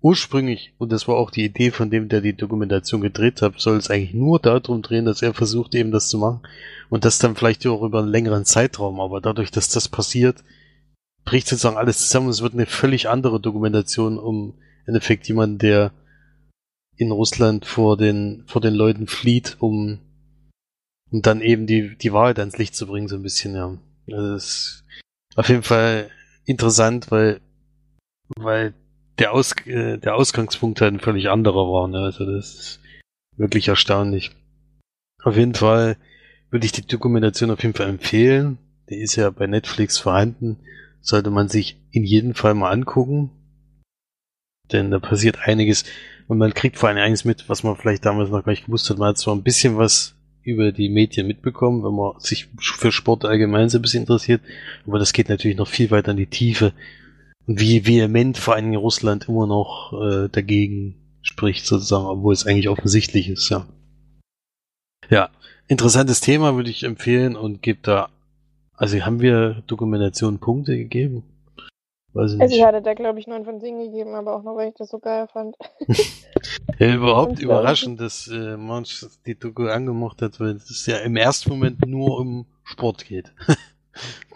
S3: ursprünglich, und das war auch die Idee von dem, der die Dokumentation gedreht hat, soll es eigentlich nur darum drehen, dass er versucht, eben das zu machen. Und das dann vielleicht auch über einen längeren Zeitraum. Aber dadurch, dass das passiert, bricht sozusagen alles zusammen. Es wird eine völlig andere Dokumentation um im Endeffekt jemanden, der in Russland vor den, vor den Leuten flieht, um, um dann eben die, die Wahrheit ans Licht zu bringen, so ein bisschen, ja. Also das ist auf jeden Fall interessant, weil, weil der, Aus, äh, der Ausgangspunkt halt ein völlig anderer war. Ne? Also das ist wirklich erstaunlich. Auf jeden Fall würde ich die Dokumentation auf jeden Fall empfehlen. Die ist ja bei Netflix vorhanden. Sollte man sich in jedem Fall mal angucken. Denn da passiert einiges. Und man kriegt vor allem einiges mit, was man vielleicht damals noch gar nicht gewusst hat. Man hat zwar ein bisschen was über die Medien mitbekommen, wenn man sich für Sport allgemein so ein bisschen interessiert. Aber das geht natürlich noch viel weiter in die Tiefe wie vehement vor allem Russland immer noch äh, dagegen spricht, sozusagen, obwohl es eigentlich offensichtlich ist, ja. Ja, interessantes Thema würde ich empfehlen und gebe da, also haben wir Dokumentation Punkte gegeben?
S1: Weiß ich nicht. Also ich hatte da glaube ich 9 von 10 gegeben, aber auch nur, weil ich das so geil fand.
S3: ja, überhaupt überraschend, dass äh, manch die Doku angemocht hat, weil es ja im ersten Moment nur um Sport geht.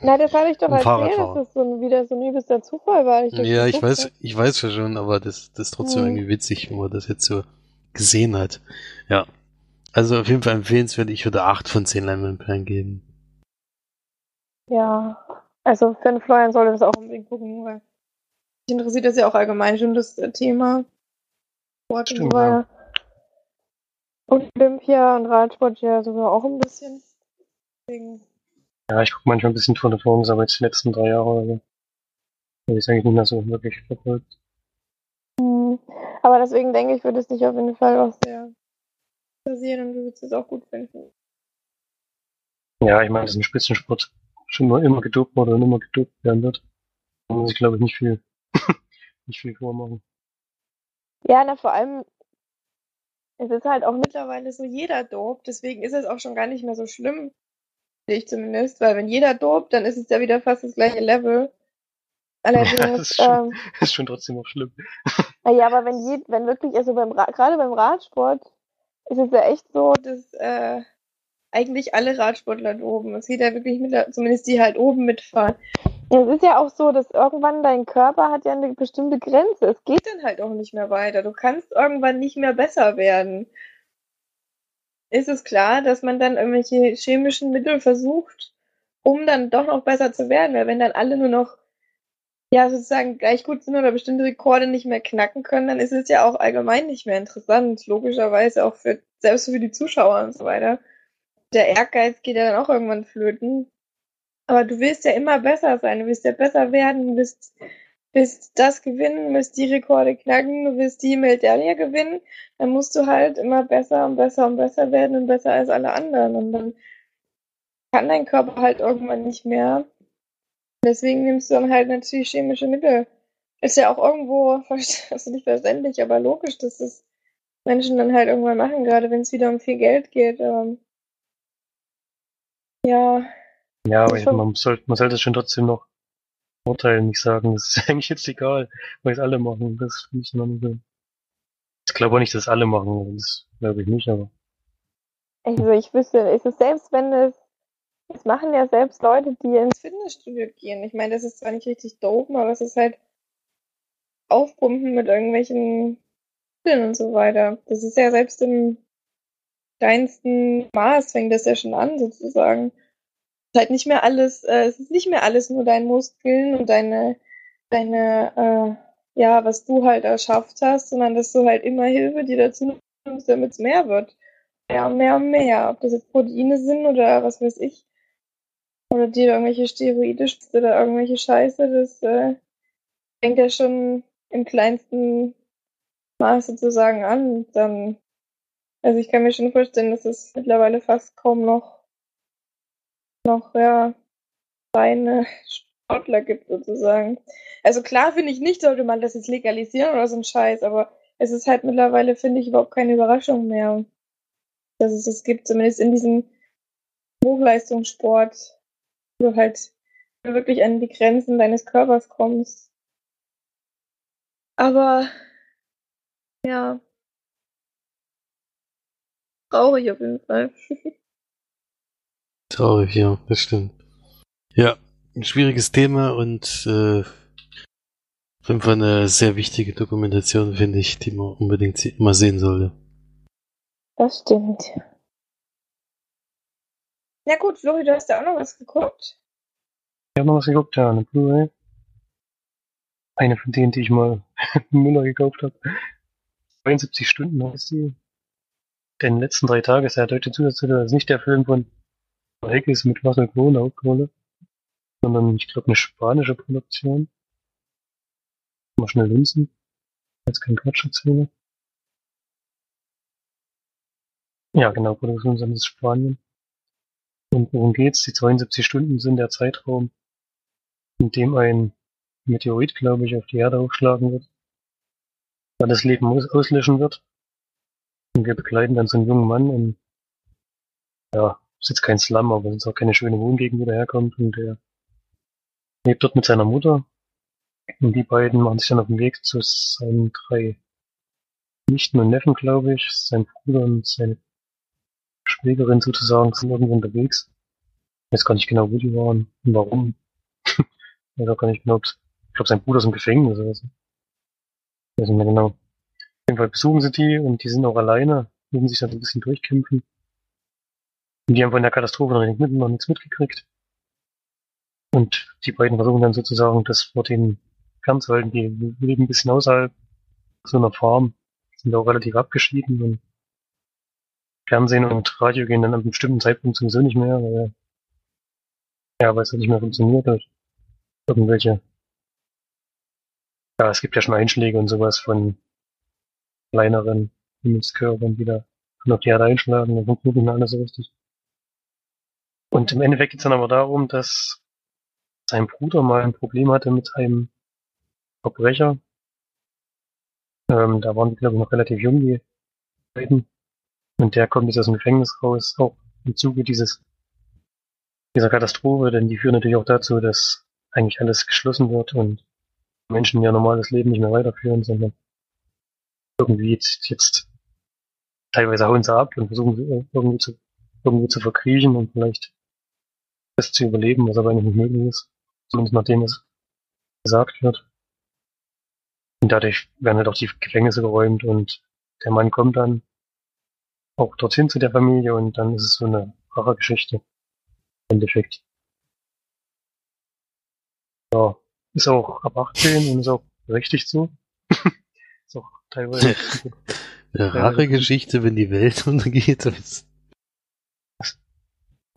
S1: Na, das hatte ich doch erzählt, dass das so ein, wieder so ein übelster Zufall war.
S3: Ich ja, ich weiß, ich weiß ja schon, aber das, das ist trotzdem hm. irgendwie witzig, wenn man das jetzt so gesehen hat. Ja. Also auf jeden Fall empfehlenswert, ich würde 8 von 10 Leinwandperlen geben.
S1: Ja, also für den Florian sollte das auch unbedingt gucken, weil mich interessiert das ja auch allgemein schon das Thema. Sport Stimmt, und ja. Olympia und Radsport ja sogar auch ein bisschen. Deswegen
S2: ja, ich gucke manchmal ein bisschen Tour de France, aber jetzt die letzten drei Jahre oder so. Habe ich eigentlich nicht mehr so wirklich verfolgt.
S1: Mhm. Aber deswegen denke ich, würde es dich auf jeden Fall auch sehr interessieren und du würdest es auch gut finden.
S2: Ja, ich meine, das ist ein Spitzensport schon mal immer gedopt wurde und immer gedopt werden wird. Da muss ich, glaube ich, nicht viel, nicht viel vormachen.
S1: Ja, na, vor allem, es ist halt auch mittlerweile so jeder dopt, deswegen ist es auch schon gar nicht mehr so schlimm, ich zumindest, weil wenn jeder dobt, dann ist es ja wieder fast das gleiche Level.
S2: Allerdings, ja, das ist schon, ähm, ist schon trotzdem auch schlimm.
S1: Ja, aber wenn, je, wenn wirklich, also beim gerade beim Radsport ist es ja echt so, dass äh, eigentlich alle Radsportler oben, es geht ja wirklich mit, zumindest die halt oben mitfahren. Es ist ja auch so, dass irgendwann dein Körper hat ja eine bestimmte Grenze. Es geht dann halt auch nicht mehr weiter. Du kannst irgendwann nicht mehr besser werden ist es klar, dass man dann irgendwelche chemischen Mittel versucht, um dann doch noch besser zu werden. Weil wenn dann alle nur noch ja sozusagen gleich gut sind oder bestimmte Rekorde nicht mehr knacken können, dann ist es ja auch allgemein nicht mehr interessant. Logischerweise auch für selbst für die Zuschauer und so weiter. Der Ehrgeiz geht ja dann auch irgendwann flöten. Aber du willst ja immer besser sein, du willst ja besser werden, du willst willst das gewinnen, willst die Rekorde knacken, du willst die Medaille gewinnen, dann musst du halt immer besser und besser und besser werden und besser als alle anderen. Und dann kann dein Körper halt irgendwann nicht mehr. Deswegen nimmst du dann halt natürlich chemische Mittel. Ist ja auch irgendwo, also nicht verständlich, aber logisch, dass das Menschen dann halt irgendwann machen, gerade wenn es wieder um viel Geld geht. Ähm, ja.
S2: Ja, aber man, soll, man sollte es schon trotzdem noch Vorteil nicht sagen. Das ist eigentlich jetzt egal, weil es alle machen. Das finde ich noch nicht so. Ich glaube auch nicht, dass alle machen. Das glaube ich nicht, aber.
S1: Also ich wüsste, ist es selbst wenn es, es machen ja selbst Leute, die ins Fitnessstudio gehen. Ich meine, das ist zwar nicht richtig dope, aber es ist halt aufpumpen mit irgendwelchen und so weiter. Das ist ja selbst im kleinsten Maß fängt das ja schon an, sozusagen ist halt nicht mehr alles, äh, es ist nicht mehr alles nur dein Muskeln und deine, deine, äh, ja, was du halt erschafft hast, sondern dass du halt immer Hilfe dir dazu nimmst, damit es mehr wird. Mehr und mehr und mehr. Ob das jetzt Proteine sind oder was weiß ich. Oder dir irgendwelche Steroide oder irgendwelche Scheiße, das äh, fängt ja schon im kleinsten Maße sozusagen an. Dann, also ich kann mir schon vorstellen, dass es mittlerweile fast kaum noch noch, ja, reine Sportler gibt, sozusagen. Also klar finde ich nicht, sollte man das jetzt legalisieren oder so ein Scheiß, aber es ist halt mittlerweile, finde ich, überhaupt keine Überraschung mehr, dass es das gibt, zumindest in diesem Hochleistungssport, wo du halt wirklich an die Grenzen deines Körpers kommst. Aber Ja. Traurig auf jeden Fall.
S3: Traurig, ja, das stimmt. Ja, ein schwieriges Thema und äh, auf jeden Fall eine sehr wichtige Dokumentation, finde ich, die man unbedingt mal sehen sollte.
S1: Das stimmt. Ja gut, Flori, du hast ja auch noch was geguckt.
S2: Ich habe noch was geguckt, ja, eine Blu-ray. Eine von denen, die ich mal im Müller gekauft habe. 72 Stunden heißt die. Den letzten drei Tage ist der deutsche Zusatztitel. Ist nicht der Film von Heckes mit Crowe in der Hauptrolle, sondern ich glaube eine spanische Produktion. Mal schnell linsen. Jetzt kein Quatsch erzähle. Ja, genau, Produktion ist Spanien. Und worum geht's? Die 72 Stunden sind der Zeitraum, in dem ein Meteorit, glaube ich, auf die Erde aufschlagen wird, weil das Leben aus auslöschen wird. Und wir begleiten dann so einen jungen Mann und ja, ist jetzt kein Slum, aber es ist auch keine schöne Wohngegend, wo der herkommt und der lebt dort mit seiner Mutter. Und die beiden machen sich dann auf den Weg zu seinen drei Nichten und Neffen, glaube ich, sein Bruder und seine Schwägerin sozusagen sind irgendwo unterwegs. Ich weiß gar nicht genau, wo die waren und warum. ich weiß auch gar nicht genau, ich glaube, sein Bruder ist im Gefängnis oder so. Ich weiß nicht mehr genau. Auf jeden Fall besuchen sie die und die sind auch alleine, müssen sich dann so ein bisschen durchkämpfen. Und die haben von der Katastrophe noch, nicht, noch nichts mitgekriegt. Und die beiden versuchen dann sozusagen, das vor den fernzuhalten. Die leben ein bisschen außerhalb so einer Farm, sind auch relativ abgeschieden und Fernsehen und Radio gehen dann an einem bestimmten Zeitpunkt sowieso nicht mehr, weil, ja, weil es nicht mehr funktioniert hat. Irgendwelche, ja, es gibt ja schon Einschläge und sowas von kleineren Himmelskörpern, die da auf die Erde einschlagen, dann nicht mehr alles so richtig. Und im Endeffekt geht es dann aber darum, dass sein Bruder mal ein Problem hatte mit einem Verbrecher. Ähm, da waren die, glaube ich, noch relativ jung, die beiden. Und der kommt jetzt aus dem Gefängnis raus, auch im Zuge dieses, dieser Katastrophe, denn die führen natürlich auch dazu, dass eigentlich alles geschlossen wird und Menschen ihr normales Leben nicht mehr weiterführen, sondern irgendwie jetzt, jetzt teilweise hauen sie ab und versuchen sie irgendwie zu, irgendwie zu verkriechen und vielleicht das zu überleben, was aber nicht möglich ist. Zumindest nachdem es gesagt wird. Und dadurch werden halt auch die Gefängnisse geräumt und der Mann kommt dann auch dorthin zu der Familie und dann ist es so eine Rachegeschichte. Im Endeffekt. Ja, ist auch ab 18 und ist auch richtig so. Auch teilweise.
S3: Eine rare Geschichte, wenn die Welt untergeht.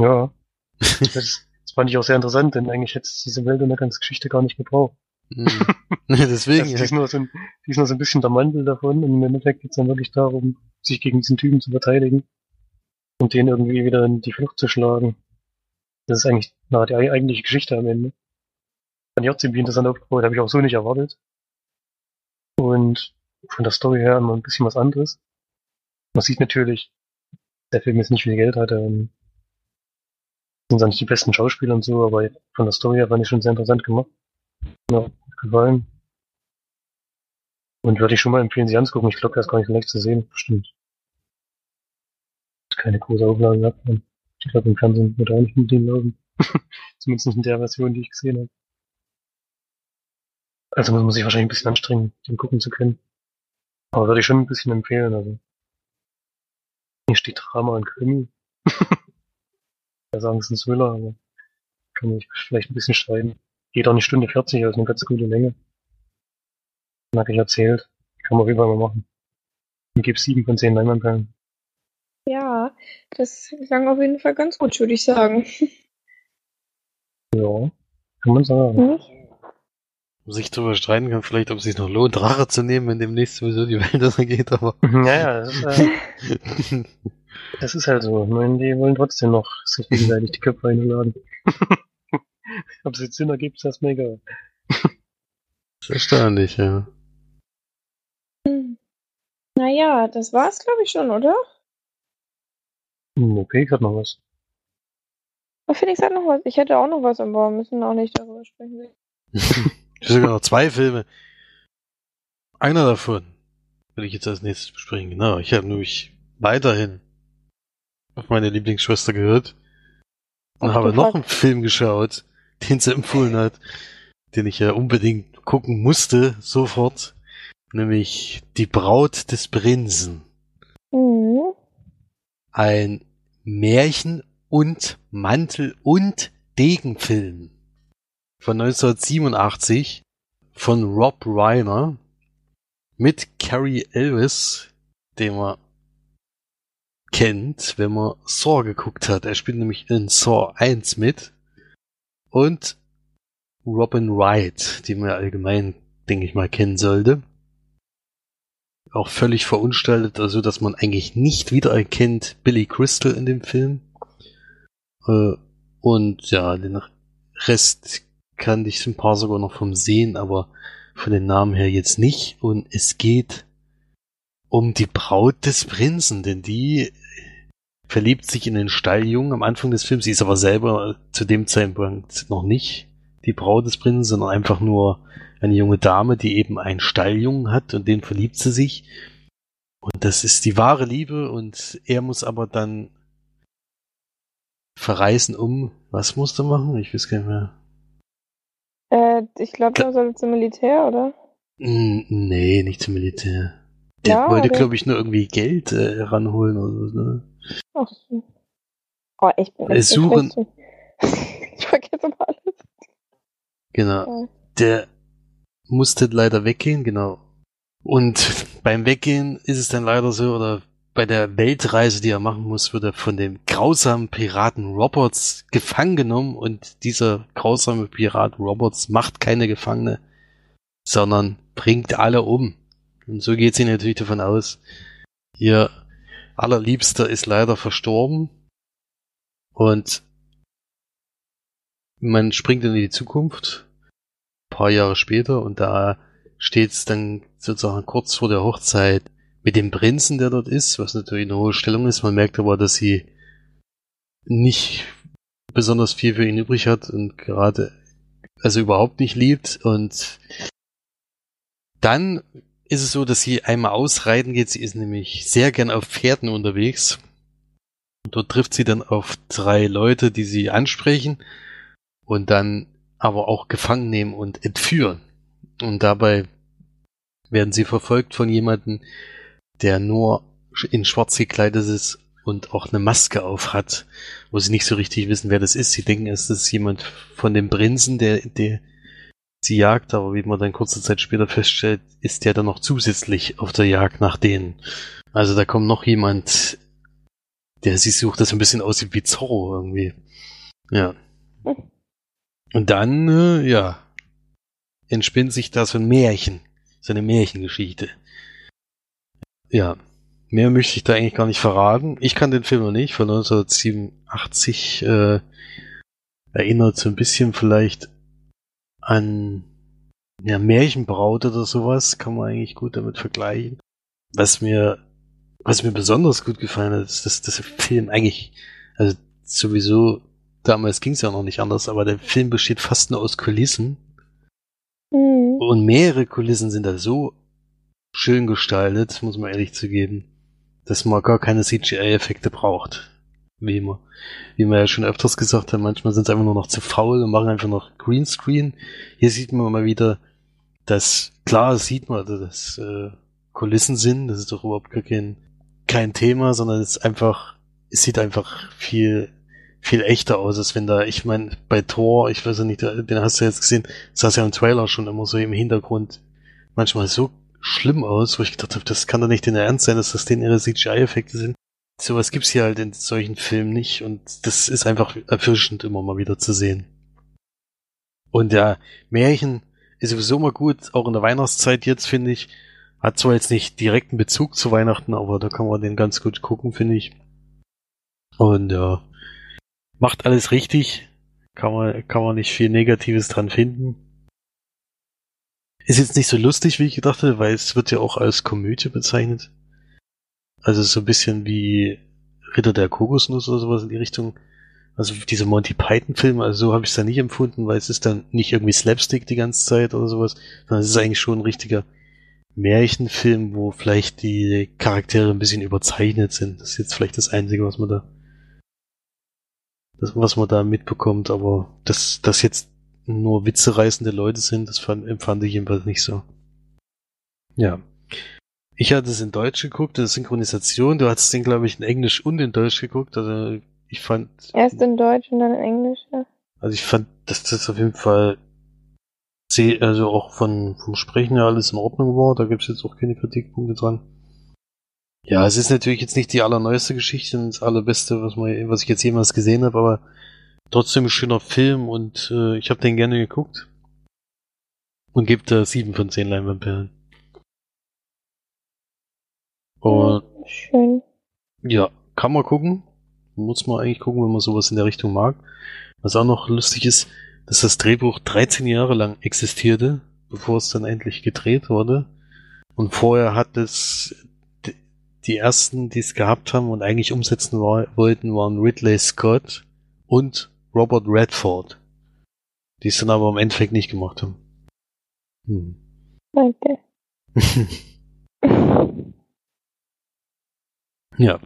S2: Ja. Das, das fand ich auch sehr interessant, denn eigentlich hätte es diese Weltuntergangsgeschichte gar nicht gebraucht.
S3: Hm. Deswegen,
S2: Also, die, ist nur so ein, die ist nur so ein bisschen der Mantel davon und im Endeffekt geht es dann wirklich darum, sich gegen diesen Typen zu verteidigen und den irgendwie wieder in die Flucht zu schlagen. Das ist eigentlich na, die ei- eigentliche Geschichte am Ende. Fand ich auch ziemlich interessant aufgebaut, habe ich auch so nicht erwartet. Und von der Story her immer ein bisschen was anderes. Man sieht natürlich, der Film jetzt nicht viel Geld hatte und sind zwar nicht die besten Schauspieler und so, aber von der Story her fand ich schon sehr interessant gemacht. Ja, hat gefallen. Und würde ich schon mal empfehlen, sich anzugucken. Ich glaube, der ist gar nicht so leicht zu sehen. Bestimmt. Keine große Auflage gehabt. Ich glaube, im Fernsehen wird auch nicht mit denen laufen. Zumindest nicht in der Version, die ich gesehen habe. Also muss man sich wahrscheinlich ein bisschen anstrengen, den gucken zu können. Aber würde ich schon ein bisschen empfehlen. Also hier steht Drama und Krimi. da sagen es ein Thriller, aber kann man sich vielleicht ein bisschen streiten. Geht auch eine Stunde 40, also eine ganz gute Länge. Knackig erzählt. Kann man auf jeden Fall mal machen. Ich gebe sieben von zehn Leinwandperlen.
S1: Ja, das klang auf jeden Fall ganz gut, würde ich sagen.
S2: Ja, kann man sagen.
S1: Nicht?
S3: Sich drüber streiten kann, vielleicht, ob es sich noch lohnt, Rache zu nehmen, wenn demnächst sowieso die Welt untergeht, aber.
S2: Naja, das ist, äh, das ist halt so. Ich meine, die wollen trotzdem noch sich gegenseitig die Köpfe einladen. Ob es jetzt Sinn ergibt, ist das mir egal.
S3: Das ist erstaunlich, ja.
S1: Hm. Naja, das war's, glaube ich, schon, oder?
S2: Hm, okay, gerade noch was.
S1: Aber Felix hat noch was. Ich hätte auch noch was, aber wir müssen auch nicht darüber sprechen.
S3: Ich habe sogar noch zwei Filme. Einer davon will ich jetzt als nächstes besprechen. Genau, ich habe nämlich weiterhin auf meine Lieblingsschwester gehört und
S1: Ach,
S3: habe noch einen Film geschaut, den sie empfohlen hat, den ich ja unbedingt gucken musste, sofort, nämlich Die Braut des Prinzen.
S1: Mhm.
S3: Ein Märchen- und Mantel- und Degenfilm von 1987 von Rob Reiner mit Carrie Elvis, den man kennt, wenn man Saw geguckt hat. Er spielt nämlich in Saw 1 mit und Robin Wright, die man allgemein, denke ich mal, kennen sollte. Auch völlig verunstaltet, also dass man eigentlich nicht wiedererkennt Billy Crystal in dem Film. Äh, und ja, den Rest kannte ich ein paar sogar noch vom Sehen, aber von den Namen her jetzt nicht. Und es geht um die Braut des Prinzen, denn die verliebt sich in den Stalljungen am Anfang des Films. Sie ist aber selber zu dem Zeitpunkt noch nicht die Braut des Prinzen, sondern einfach nur eine junge Dame, die eben einen Stalljungen hat und den verliebt sie sich. Und das ist die wahre Liebe und er muss aber dann verreisen um, was musste machen? Ich weiß gar nicht mehr.
S1: Äh, ich glaube, der soll zum Militär, oder?
S3: Nee, nicht zum Militär. Der
S1: Ja,
S3: wollte, glaube ich, nur irgendwie Geld äh, ranholen oder so. Ne?
S1: Ach so. Oh, ich bin so
S3: suchen-.
S1: Ich vergesse immer alles.
S3: Genau.
S1: Ja.
S3: Der musste leider weggehen, genau. Und beim Weggehen ist es dann leider so, oder bei der Weltreise, die er machen muss, wird er von dem grausamen Piraten Roberts gefangen genommen und dieser grausame Pirat Roberts macht keine Gefangene, sondern bringt alle um. Und so geht sie natürlich davon aus, ihr allerliebster ist leider verstorben und man springt in die Zukunft, paar Jahre später, und da steht es dann sozusagen kurz vor der Hochzeit mit dem Prinzen, der dort ist, was natürlich eine hohe Stellung ist. Man merkt aber, dass sie nicht besonders viel für ihn übrig hat und gerade, also überhaupt nicht liebt. Und dann ist es so, dass sie einmal ausreiten geht. Sie ist nämlich sehr gern auf Pferden unterwegs. Und dort trifft sie dann auf drei Leute, die sie ansprechen und dann aber auch gefangen nehmen und entführen. Und dabei werden sie verfolgt von jemandem, der nur in schwarz gekleidet ist und auch eine Maske auf hat, wo sie nicht so richtig wissen, wer das ist. Sie denken, es ist jemand von dem Prinzen, der, der sie jagt, aber wie man dann kurze Zeit später feststellt, ist der dann noch zusätzlich auf der Jagd nach denen. Also da kommt noch jemand, der sie sucht, das ein bisschen aussieht wie Zorro irgendwie. Ja. Und dann, äh, ja, entspinnt sich da so ein Märchen, so eine Märchengeschichte. Ja, mehr möchte ich da eigentlich gar nicht verraten. Ich kann den Film noch nicht, von 1987, äh, erinnert so ein bisschen vielleicht an ja, Märchenbraut oder sowas, kann man eigentlich gut damit vergleichen. Was mir, was mir besonders gut gefallen hat, ist, dass dass der Film eigentlich, also sowieso, damals ging es ja noch nicht anders, aber der Film besteht fast nur aus Kulissen.
S1: Mhm.
S3: Und mehrere Kulissen sind da so schön gestaltet, muss man ehrlich zugeben, dass man gar keine CGI-Effekte braucht. Wie immer. Wie wir ja schon öfters gesagt haben, manchmal sind sie einfach nur noch zu faul und machen einfach noch Greenscreen. Hier sieht man mal wieder, dass, klar sieht man, dass das äh, Kulissen sind, das ist doch überhaupt kein, kein Thema, sondern es ist einfach, es sieht einfach viel, viel echter aus, als wenn da, ich meine, bei Thor, ich weiß ja nicht, den hast du jetzt gesehen, es ja im Trailer schon immer so im Hintergrund manchmal so schlimm aus, wo ich gedacht habe, das kann doch nicht in Ernst sein, dass das denen ihre CGI-Effekte sind. Sowas gibt's hier halt in solchen Filmen nicht und das ist einfach erfrischend immer mal wieder zu sehen. Und ja, Märchen ist sowieso mal gut, auch in der Weihnachtszeit jetzt, finde ich. Hat zwar jetzt nicht direkten Bezug zu Weihnachten, aber da kann man den ganz gut gucken, finde ich. Und ja, macht alles richtig. Kann man, kann man nicht viel Negatives dran finden. Ist jetzt nicht so lustig, wie ich gedacht hätte, weil es wird ja auch als Komödie bezeichnet. Also so ein bisschen wie Ritter der Kokosnuss oder sowas in die Richtung. Also diese Monty Python-Filme, also so habe ich es da nicht empfunden, weil es ist dann nicht irgendwie Slapstick die ganze Zeit oder sowas, sondern es ist eigentlich schon ein richtiger Märchenfilm, wo vielleicht die Charaktere ein bisschen überzeichnet sind. Das ist jetzt vielleicht das Einzige, was man da, das, was man da mitbekommt, aber dass das jetzt nur witzereißende Leute sind, das fand, empfand ich jedenfalls nicht so. Ja. Ich hatte es in Deutsch geguckt, das Synchronisation. Du hattest den, glaube ich, in Englisch und in Deutsch geguckt. Also ich fand.
S1: Erst in Deutsch und dann in Englisch, ja.
S3: Also ich fand, dass das auf jeden Fall also auch von, vom Sprechen her alles in Ordnung war. Da gibt es jetzt auch keine Kritikpunkte dran. Ja, es ist natürlich jetzt nicht die allerneueste Geschichte und das allerbeste, was, man, was ich jetzt jemals gesehen habe, aber trotzdem ein schöner Film und äh, ich habe den gerne geguckt. Und gebe da sieben von zehn Leinwandperlen. Und
S1: Schön.
S3: ja, kann man gucken. Muss man eigentlich gucken, wenn man sowas in der Richtung mag. Was auch noch lustig ist, dass das Drehbuch 13 Jahre lang existierte, bevor es dann endlich gedreht wurde. Und vorher hat es die ersten, die es gehabt haben und eigentlich umsetzen wollten, waren Ridley Scott und Robert Redford. Die es dann aber im Endeffekt nicht gemacht haben. Hm.
S1: Danke.
S3: Ja.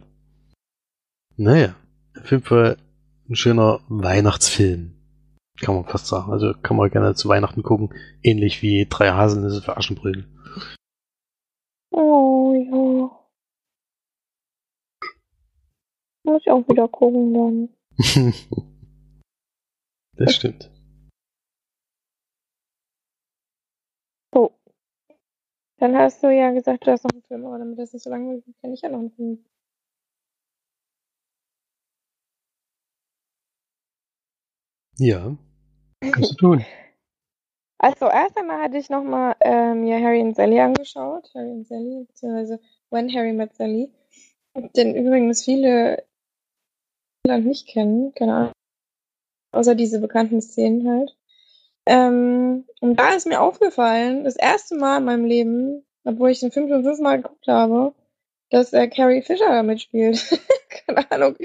S3: Naja, auf jeden Fall ein schöner Weihnachtsfilm. Kann man fast sagen. Also kann man gerne zu Weihnachten gucken. Ähnlich wie drei Haselnüsse für Aschenbrödel.
S1: Oh, ja. Muss ich auch wieder gucken dann.
S3: das stimmt.
S1: So. Dann hast du ja gesagt, du hast noch einen Film, aber damit das nicht so lange wird, kann ich ja noch einen Film.
S3: Ja.
S2: Kannst du tun.
S1: Also, erst einmal hatte ich nochmal äh, mir Harry und Sally angeschaut. Harry und Sally, beziehungsweise When Harry Met Sally. Den übrigens viele Land nicht kennen, keine Ahnung. Außer diese bekannten Szenen halt. Ähm, und da ist mir aufgefallen, das erste Mal in meinem Leben, obwohl ich den Film schon fünfmal geguckt habe, dass äh, Carrie Fisher da mitspielt. Keine Ahnung.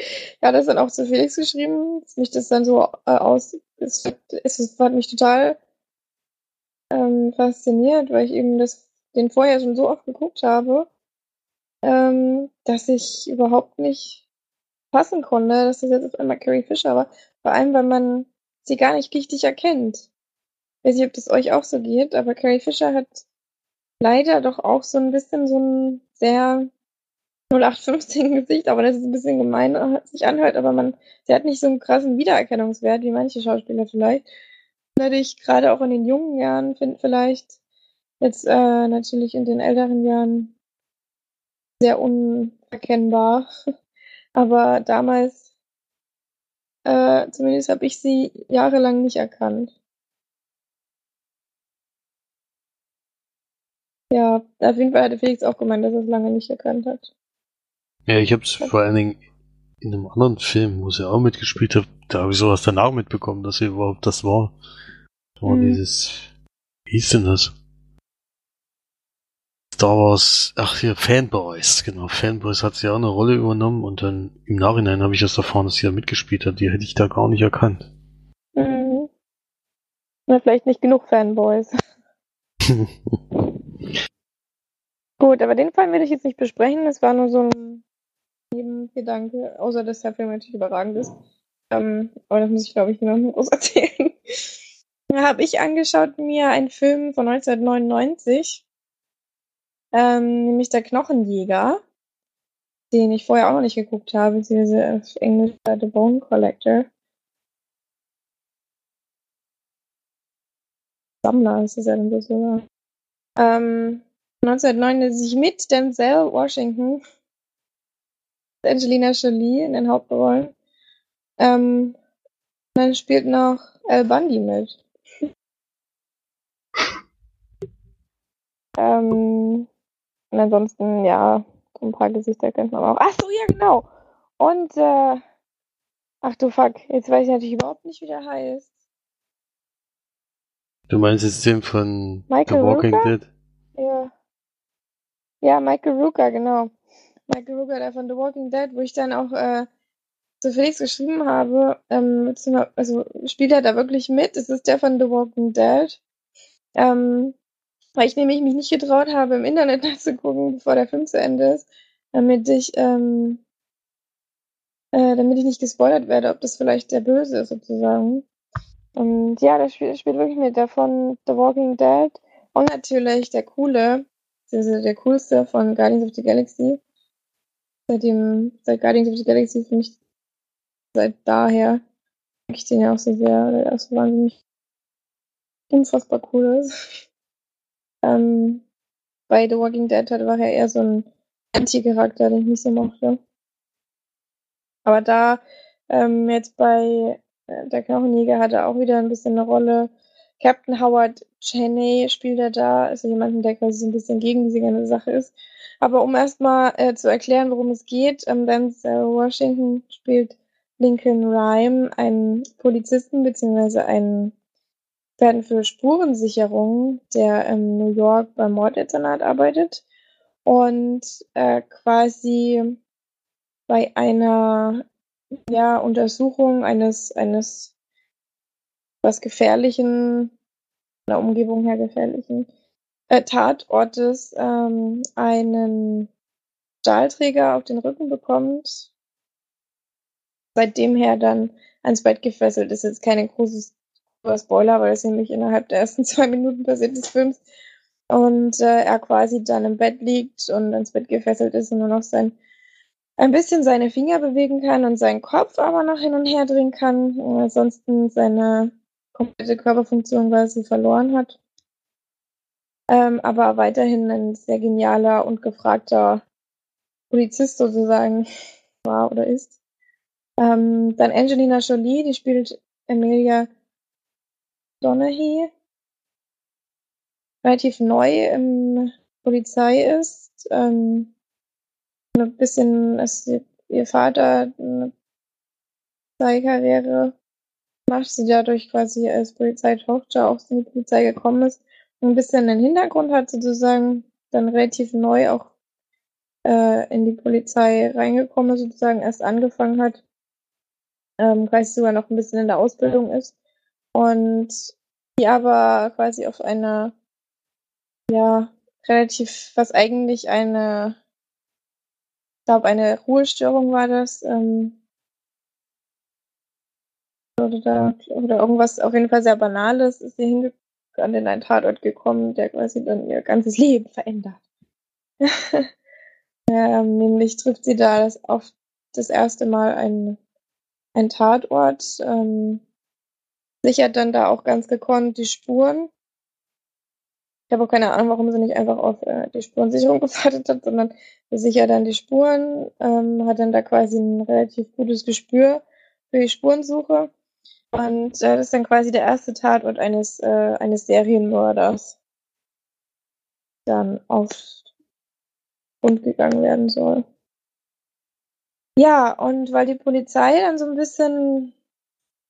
S1: Er hat das dann auch zu Felix geschrieben, dass mich das dann so äh, aus. Es, es, es hat mich total ähm, fasziniert, weil ich eben das, den vorher schon so oft geguckt habe, ähm, dass ich überhaupt nicht passen konnte, dass das jetzt auf einmal Carrie Fisher war. Vor allem, weil man sie gar nicht richtig erkennt. Ich weiß nicht, ob das euch auch so geht, aber Carrie Fisher hat leider doch auch so ein bisschen so ein sehr 0815 Gesicht, aber das ist ein bisschen gemein, äh, sich anhört, aber man, sie hat nicht so einen krassen Wiedererkennungswert wie manche Schauspieler vielleicht. Natürlich gerade auch in den jungen Jahren find, vielleicht jetzt äh, natürlich in den älteren Jahren sehr unerkennbar. Aber damals, äh, zumindest habe ich sie jahrelang nicht erkannt. Ja, auf jeden Fall hatte Felix auch gemeint, dass er es lange nicht erkannt hat.
S3: Ja, ich habe es vor allen Dingen in einem anderen Film, wo sie auch mitgespielt hat, da habe ich sowas danach mitbekommen, dass sie überhaupt das war. Da war
S1: Mhm.
S3: dieses, wie hieß denn das? Star Wars, ach hier, Fanboys, genau, Fanboys hat sie auch eine Rolle übernommen und dann im Nachhinein habe ich erst erfahren, dass sie da mitgespielt hat. Die hätte ich da gar nicht erkannt.
S1: Mhm. Na, vielleicht nicht genug Fanboys. Gut, aber den Fall will ich jetzt nicht besprechen. Das war nur so ein Nebengedanke, außer dass der Film natürlich überragend ist. Ähm, aber das muss ich, glaube ich, niemandem groß erzählen. Da habe ich angeschaut mir einen Film von 1999, ähm, nämlich Der Knochenjäger, den ich vorher auch noch nicht geguckt habe, beziehungsweise auf Englisch äh, The Bone Collector. Sammler ist es ja dann sogar. Ähm, 1999 mit Denzel Washington, Angelina Jolie in den Hauptrollen. Ähm, dann spielt noch Al Bundy mit. ähm, und ansonsten, ja, ein paar Gesichter kennt man auch. Ach so, ja, genau. Und, äh, ach du fuck, jetzt weiß ich natürlich überhaupt nicht, wie der heißt.
S3: Du meinst jetzt den von
S1: Michael
S3: The Walking
S1: Rooker?
S3: Dead?
S1: Ja. Ja, Michael Rooker, genau. Michael Rooker, der von The Walking Dead, wo ich dann auch äh, zu Felix geschrieben habe, ähm, zu, also spielt er da wirklich mit? Es ist der von The Walking Dead. Ähm, weil ich nämlich mich nicht getraut habe, im Internet nachzugucken, bevor der Film zu Ende ist, damit ich, ähm, äh, damit ich nicht gespoilert werde, ob das vielleicht der Böse ist, sozusagen. Und ja, der spielt, spielt wirklich mit davon The Walking Dead und natürlich der coole, also der coolste von Guardians of the Galaxy. Seitdem, seit Guardians of the Galaxy finde ich seit daher mag ich den ja auch so sehr, weil er so wahnsinnig unfassbar cool ist. Ähm, bei The Walking Dead halt war er eher so ein Anti-Charakter, den ich nicht so mochte. Aber da ähm, jetzt bei äh, der Knochenjäger hat er auch wieder ein bisschen eine Rolle. Captain Howard Cheney spielt er da, also jemanden, der quasi so ein bisschen gegen diese ganze Sache ist. Aber um erstmal äh, zu erklären, worum es geht, ähm, Denzel Washington spielt Lincoln Rhyme, einen Polizisten beziehungsweise einen Experten für Spurensicherung, der in New York beim Morddezernat arbeitet und äh, quasi bei einer ja, Untersuchung eines, eines was gefährlichen, der Umgebung her gefährlichen äh, Tatortes ähm, einen Stahlträger auf den Rücken bekommt, seitdem her dann ans Bett gefesselt ist. Jetzt keine große Spoiler, weil es nämlich innerhalb der ersten zwei Minuten passiert des Films. Und äh, er quasi dann im Bett liegt und ans Bett gefesselt ist und nur noch sein ein bisschen seine Finger bewegen kann und seinen Kopf aber noch hin und her drehen kann und ansonsten seine komplette Körperfunktion quasi verloren hat. Ähm, aber weiterhin ein sehr genialer und gefragter Polizist sozusagen war oder ist. Ähm, dann Angelina Jolie, die spielt Emilia Donaghy, relativ neu im Polizei ist. Ähm, ein bisschen, ist ihr Vater eine Polizeikarriere macht, sie dadurch quasi als Polizeitochter auch in die Polizei gekommen ist ein bisschen den Hintergrund hat, sozusagen dann relativ neu auch äh, in die Polizei reingekommen sozusagen erst angefangen hat, ähm, quasi sogar noch ein bisschen in der Ausbildung ist und die aber quasi auf eine ja relativ, was eigentlich eine glaube, eine Ruhestörung war das. Ähm, oder, oder irgendwas auf jeden Fall sehr Banales ist sie an den einen Tatort gekommen, der quasi dann ihr ganzes Leben verändert. ähm, nämlich trifft sie da das auf das erste Mal ein, ein Tatort, ähm, sichert dann da auch ganz gekonnt die Spuren ich habe auch keine Ahnung, warum sie nicht einfach auf äh, die Spurensicherung gewartet hat, sondern sichert dann die Spuren, ähm, hat dann da quasi ein relativ gutes Gespür für die Spurensuche. Und äh, das ist dann quasi der erste Tatort eines, äh, eines Serienmörders, dann auf Grund gegangen werden soll. Ja, und weil die Polizei dann so ein bisschen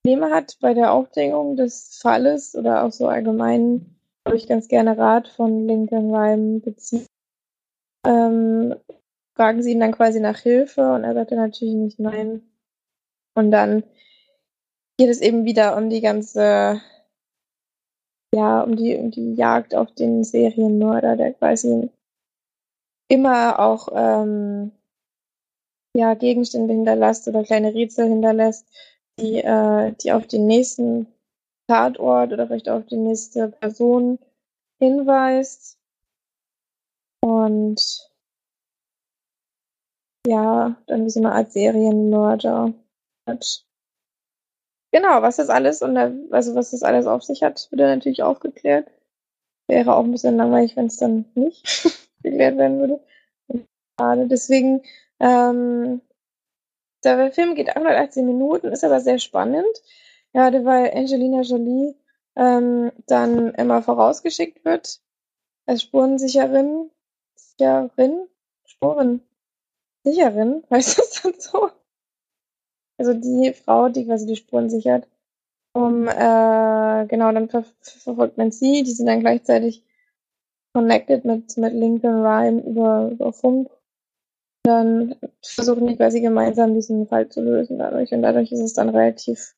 S1: Probleme hat bei der Aufdeckung des Falles oder auch so allgemein wo ich ganz gerne Rat von Lincoln Rhyme beziehe, ähm, fragen sie ihn dann quasi nach Hilfe und er sagt dann natürlich nicht nein. Und dann geht es eben wieder um die ganze, ja, um die, um die Jagd auf den Serienmörder, der quasi immer auch ähm, ja, Gegenstände hinterlässt oder kleine Rätsel hinterlässt, die, äh, die auf den nächsten Tatort oder vielleicht auf die nächste Person hinweist. Und ja, dann wie so eine Art Serienmörder. Genau, was das alles und also was das alles auf sich hat, wird natürlich aufgeklärt. Wäre auch ein bisschen langweilig, wenn es dann nicht geklärt werden würde. Deswegen, ähm, der Film geht 118 Minuten, ist aber sehr spannend. Gerade weil Angelina Jolie ähm, dann immer vorausgeschickt wird als Spurensicherin, Sicherin, Spurensicherin, heißt das dann so? Also die Frau, die quasi die Spuren sichert. Um, äh, genau, dann ver verfolgt man sie, die sind dann gleichzeitig connected mit, mit Lincoln Rhyme über, über Funk. Dann versuchen die quasi gemeinsam diesen Fall zu lösen dadurch. Und dadurch ist es dann relativ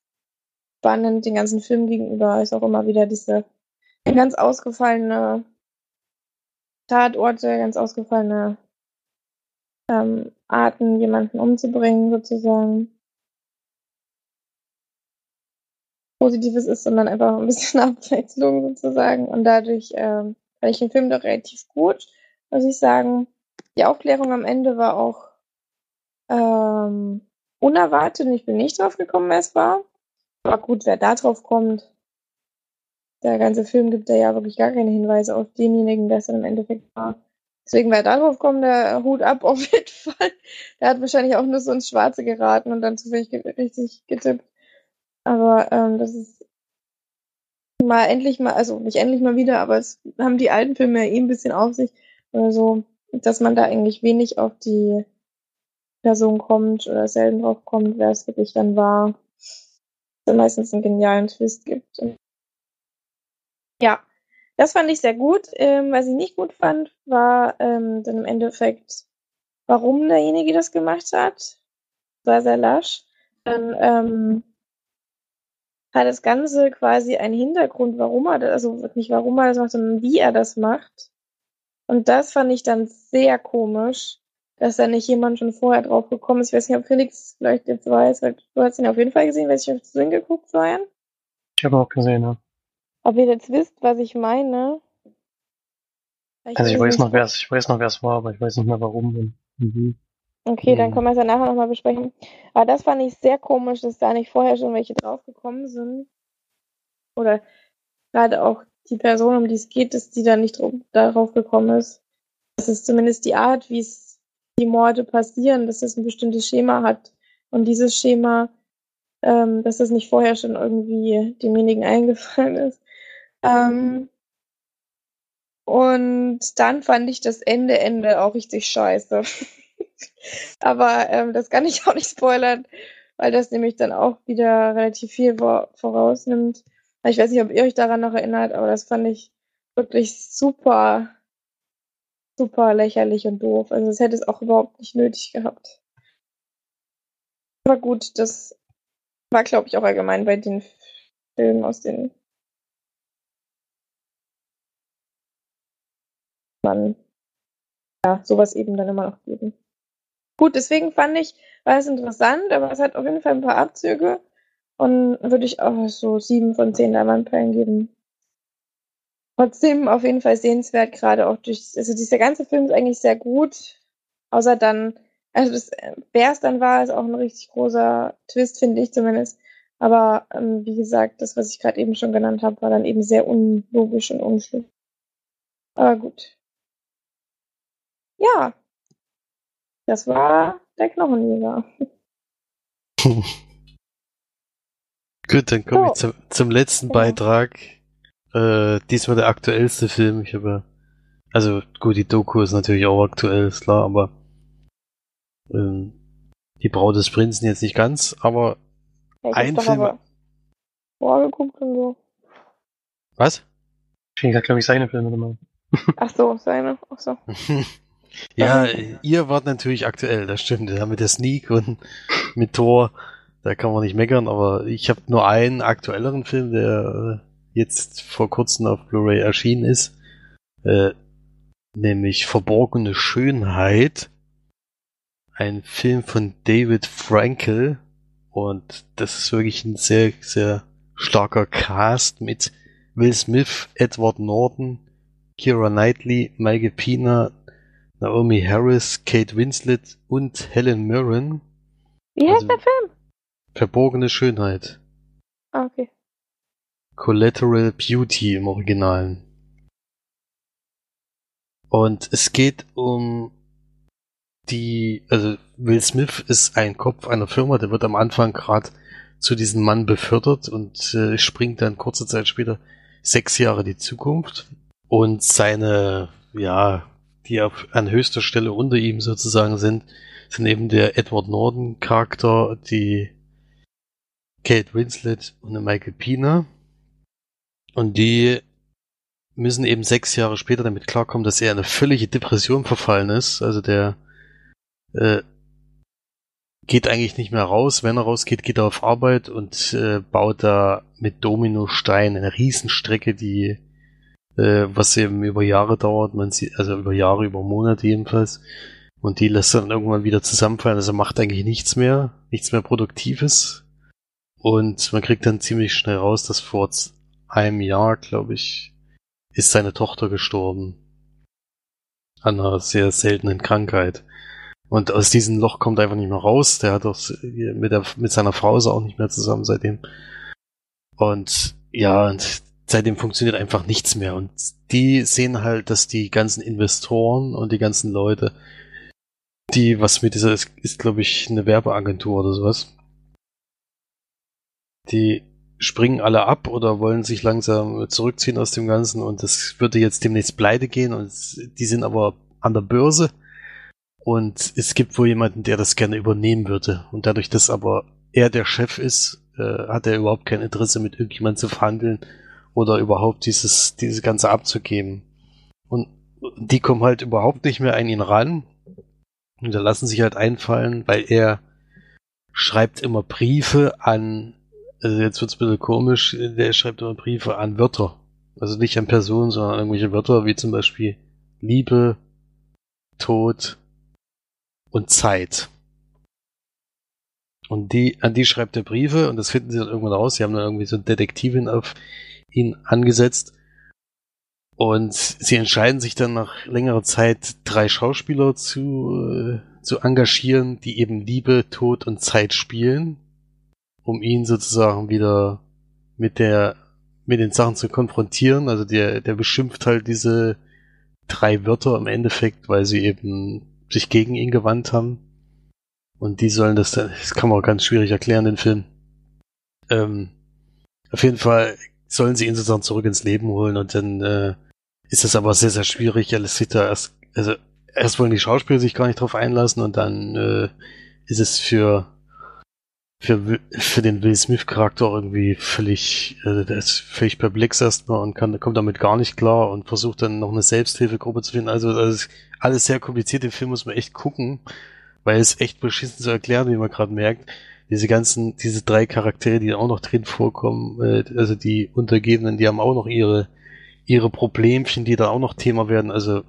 S1: spannend den ganzen Film gegenüber ist auch immer wieder diese ganz ausgefallene Tatorte, ganz ausgefallene ähm, Arten, jemanden umzubringen, sozusagen. Positives ist, sondern einfach ein bisschen Abwechslung sozusagen. Und dadurch ähm, fand ich den Film doch relativ gut, muss ich sagen. Die Aufklärung am Ende war auch ähm, unerwartet und ich bin nicht drauf gekommen, wer es war. Aber gut, wer da drauf kommt, der ganze Film gibt ja wirklich gar keine Hinweise auf denjenigen, der es dann im Endeffekt war. Deswegen, wer darauf kommt, der Hut ab auf jeden Fall. Der hat wahrscheinlich auch nur so ins Schwarze geraten und dann zufällig richtig getippt. Aber ähm, das ist mal endlich mal, also nicht endlich mal wieder, aber es haben die alten Filme ja eh ein bisschen auf sich oder so, dass man da eigentlich wenig auf die Person kommt oder selten drauf kommt, wer es wirklich dann war. Dass meistens einen genialen Twist gibt. Ja, das fand ich sehr gut. Ähm, was ich nicht gut fand, war ähm, dann im Endeffekt, warum derjenige das gemacht hat. War sehr lasch. Dann ähm, hat das Ganze quasi einen Hintergrund, warum er das, also nicht warum er das macht, sondern wie er das macht. Und das fand ich dann sehr komisch, dass da nicht jemand schon vorher drauf gekommen ist. Ich weiß nicht, ob Felix vielleicht jetzt weiß, weil du hast ihn auf jeden Fall gesehen, weil ich auf den geguckt, Florian.
S2: Ich habe auch gesehen, ja.
S1: Ob ihr jetzt wisst, was ich meine?
S2: also ich weiß noch, wer es, ich weiß noch, wer es war, aber ich weiß nicht mehr warum und wie.
S1: Okay, dann können wir es ja nachher nochmal besprechen. Aber das fand ich sehr komisch, dass da nicht vorher schon welche draufgekommen sind. Oder gerade auch die Person, um die es geht, dass die da nicht darauf gekommen ist. Das ist zumindest die Art, wie es die Morde passieren, dass es ein bestimmtes Schema hat. Und dieses Schema, ähm, dass das nicht vorher schon irgendwie demjenigen eingefallen ist. Ähm, und dann fand ich das Ende Ende auch richtig scheiße. Aber ähm, das kann ich auch nicht spoilern, weil das nämlich dann auch wieder relativ viel vorausnimmt. Ich weiß nicht, ob ihr euch daran noch erinnert, aber das fand ich wirklich super, super lächerlich und doof. Also es hätte es auch überhaupt nicht nötig gehabt. Aber gut, das war, glaube ich, auch allgemein bei den Filmen aus den man ja sowas eben dann immer noch geben. Gut, deswegen fand ich, war es interessant, aber es hat auf jeden Fall ein paar Abzüge und würde ich auch so sieben von zehn Leinwandperlen geben. Trotzdem auf jeden Fall sehenswert, gerade auch durch, also dieser ganze Film ist eigentlich sehr gut, außer dann, also das, wer es dann war, ist auch ein richtig großer Twist, finde ich zumindest. Aber ähm, wie gesagt, das, was ich gerade eben schon genannt habe, war dann eben sehr unlogisch und unschlüssig. Aber gut. Ja, das war der Knochenjäger.
S3: Gut, dann komme so. ich zum, zum letzten. Beitrag. Äh, diesmal der aktuellste Film. Ich habe, also gut, die Doku ist natürlich auch aktuell, ist klar, aber ähm, die Braut des Prinzen jetzt nicht ganz, aber ja, ein Film.
S1: Vorgeguckt und so.
S3: Was?
S2: Ich denke, glaube ich, seine Filme gemacht.
S1: Ach so, seine. Ach so.
S3: ja, ihr wart natürlich aktuell, das stimmt. Ja, mit der Sneak und mit Thor, da kann man nicht meckern, aber ich habe nur einen aktuelleren Film, der äh, jetzt vor kurzem auf Blu-ray erschienen ist, äh, nämlich Verborgene Schönheit. Ein Film von David Frankel und das ist wirklich ein sehr, sehr starker Cast mit Will Smith, Edward Norton, Kira Knightley, Michael Pina, Naomi Harris, Kate Winslet und Helen Mirren.
S1: Wie heißt also, der Film?
S3: Verborgene Schönheit.
S1: Ah, okay.
S3: Collateral Beauty im Originalen. Und es geht um die, also Will Smith ist ein Kopf einer Firma, der wird am Anfang gerade zu diesem Mann befördert und äh, springt dann kurze Zeit später sechs Jahre die Zukunft und seine, ja, die auf, an höchster Stelle unter ihm sozusagen sind, sind eben der Edward Norton Charakter, die Kate Winslet und der Michael Pina. Und die müssen eben sechs Jahre später damit klarkommen, dass er in eine völlige Depression verfallen ist. Also der äh, geht eigentlich nicht mehr raus. Wenn er rausgeht, geht er auf Arbeit und äh, baut da mit Dominosteinen eine Riesenstrecke, die äh, was eben über Jahre dauert, man sieht, also über Jahre, über Monate jedenfalls. Und die lässt dann irgendwann wieder zusammenfallen. Also macht eigentlich nichts mehr, nichts mehr Produktives. Und man kriegt dann ziemlich schnell raus, dass vor einem Jahr, glaube ich, ist seine Tochter gestorben. An einer sehr seltenen Krankheit. Und aus diesem Loch kommt einfach nicht mehr raus. Der hat auch mit, der, mit seiner Frau ist er auch nicht mehr zusammen seitdem. Und ja, und seitdem funktioniert einfach nichts mehr. Und die sehen halt, dass die ganzen Investoren und die ganzen Leute, die was mit dieser ist, ist glaube ich, eine Werbeagentur oder sowas. Die springen alle ab oder wollen sich langsam zurückziehen aus dem Ganzen und das würde jetzt demnächst pleite gehen und die sind aber an der Börse und es gibt wohl jemanden, der das gerne übernehmen würde. Und dadurch, dass aber er der Chef ist, äh, hat er überhaupt kein Interesse, mit irgendjemandem zu verhandeln oder überhaupt dieses, dieses Ganze abzugeben. Und die kommen halt überhaupt nicht mehr an ihn ran. Und da lassen sich halt einfallen, weil er schreibt immer Briefe an, also jetzt wird's ein bisschen komisch, der schreibt immer Briefe an Wörter. Also nicht an Personen, sondern an irgendwelche Wörter, wie zum Beispiel Liebe, Tod, und Zeit. Und die, an die schreibt er Briefe und das finden sie dann irgendwann raus. Sie haben dann irgendwie so eine Detektivin auf ihn angesetzt. Und sie entscheiden sich dann nach längerer Zeit, drei Schauspieler zu, äh, zu engagieren, die eben Liebe, Tod und Zeit spielen, um ihn sozusagen wieder mit der, mit den Sachen zu konfrontieren. Also der, der beschimpft halt diese drei Wörter im Endeffekt, weil sie eben sich gegen ihn gewandt haben. Und die sollen das dann, das kann man auch ganz schwierig erklären, den Film. Ähm, auf jeden Fall sollen sie ihn sozusagen zurück ins Leben holen und dann äh, ist das aber sehr, sehr schwierig. Alles sieht da erst, also erst wollen die Schauspieler sich gar nicht drauf einlassen und dann äh, ist es für für, für den Will Smith Charakter irgendwie völlig, äh, der ist völlig perplex erstmal und kann, kommt damit gar nicht klar und versucht dann noch eine Selbsthilfegruppe zu finden. Also, also alles sehr kompliziert. Den Film muss man echt gucken, weil es echt beschissen zu erklären, wie man gerade merkt. Diese ganzen, diese drei Charaktere, die auch noch drin vorkommen, äh, also die Untergebenen, die haben auch noch ihre, ihre Problemchen, die da auch noch Thema werden. Also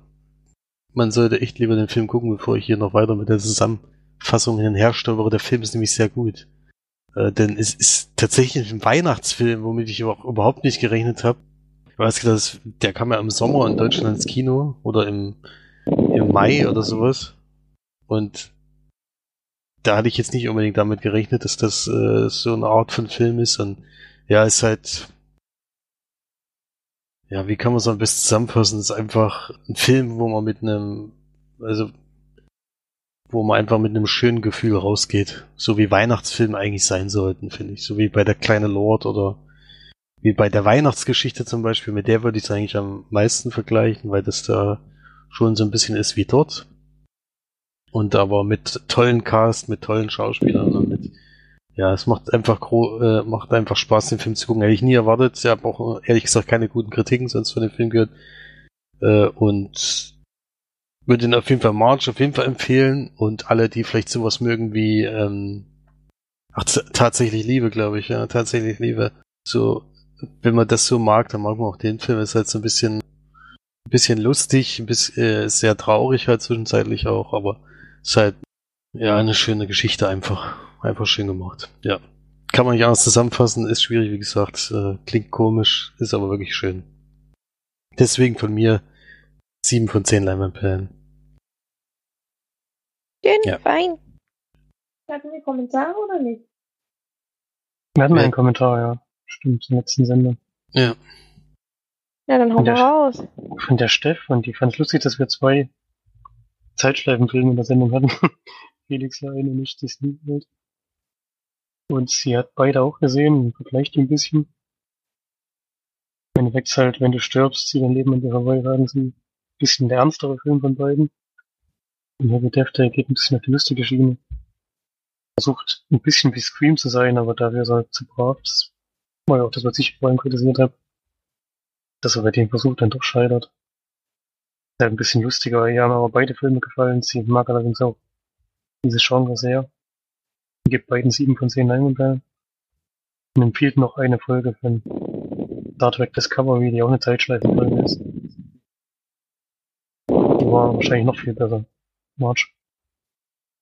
S3: man sollte echt lieber den Film gucken, bevor ich hier noch weiter mit der Zusammenfassung hinherstolpere. Der Film ist nämlich sehr gut. Äh, denn es ist tatsächlich ein Weihnachtsfilm, womit ich überhaupt nicht gerechnet habe. Ich weiß nicht, der kam ja im Sommer in Deutschland ins Kino oder im im Mai oder sowas. Und da hatte ich jetzt nicht unbedingt damit gerechnet, dass das äh, so eine Art von Film ist. Und ja, ist halt. Ja, wie kann man so ein bisschen zusammenfassen? Es ist einfach ein Film, wo man mit einem, also wo man einfach mit einem schönen Gefühl rausgeht. So wie Weihnachtsfilme eigentlich sein sollten, finde ich. So wie bei der kleine Lord oder wie bei der Weihnachtsgeschichte zum Beispiel. Mit der würde ich es eigentlich am meisten vergleichen, weil das da schon so ein bisschen ist wie dort. Und aber mit tollen Cast, mit tollen Schauspielern und mit, ja, es macht einfach äh, macht einfach Spaß, den Film zu gucken. Hätte ich nie erwartet. Ich habe auch ehrlich gesagt keine guten Kritiken sonst von dem Film gehört. Äh, und würde ihn auf jeden Fall March auf jeden Fall empfehlen und alle, die vielleicht sowas mögen wie, ähm, ach, tatsächlich Liebe, glaube ich, ja, tatsächlich Liebe. So, wenn man das so mag, dann mag man auch den Film. Ist halt so ein bisschen ein bisschen lustig, ein bisschen äh, sehr traurig halt zwischenzeitlich auch, aber ist halt ja eine schöne Geschichte einfach. Einfach schön gemacht. Ja. Kann man nicht anders zusammenfassen, ist schwierig, wie gesagt, äh, klingt komisch, ist aber wirklich schön. Deswegen von mir sieben von zehn Leinwandperlen.
S1: Schön, ja. fein. Hatten wir Kommentare oder nicht?
S2: Wir hatten ja. einen Kommentar, ja. Stimmt, zum letzten Sender.
S3: Ja.
S1: Ja, dann hau mal raus.
S2: Von der Steff, und die fand es lustig, dass wir zwei Zeitschleifenfilme in der Sendung hatten. Felix ja eine nicht, das Lied Und sie hat beide auch gesehen und vergleicht die ein bisschen. Wenn du wächst halt, wenn du stirbst, sie dein Leben in ihrer Wollwagen sind ein bisschen der ernstere Film von beiden. Und Heavy Death, der geht ein bisschen auf die lustige Schiene. Versucht ein bisschen wie Scream zu sein, aber da wäre es halt zu brav. Das war ja auch das, was ich vorhin kritisiert habe dass er bei dem Versuch dann doch scheitert. Ist halt ein bisschen lustiger. Ja, haben aber beide Filme gefallen. Sie mag allerdings auch diese Genre sehr. Ich gebe beiden sieben von zehn Leinwandperlen. Und empfiehlt noch eine Folge von Star Trek Discovery, die auch eine Zeitschleife ist. Die war wahrscheinlich noch viel besser. March.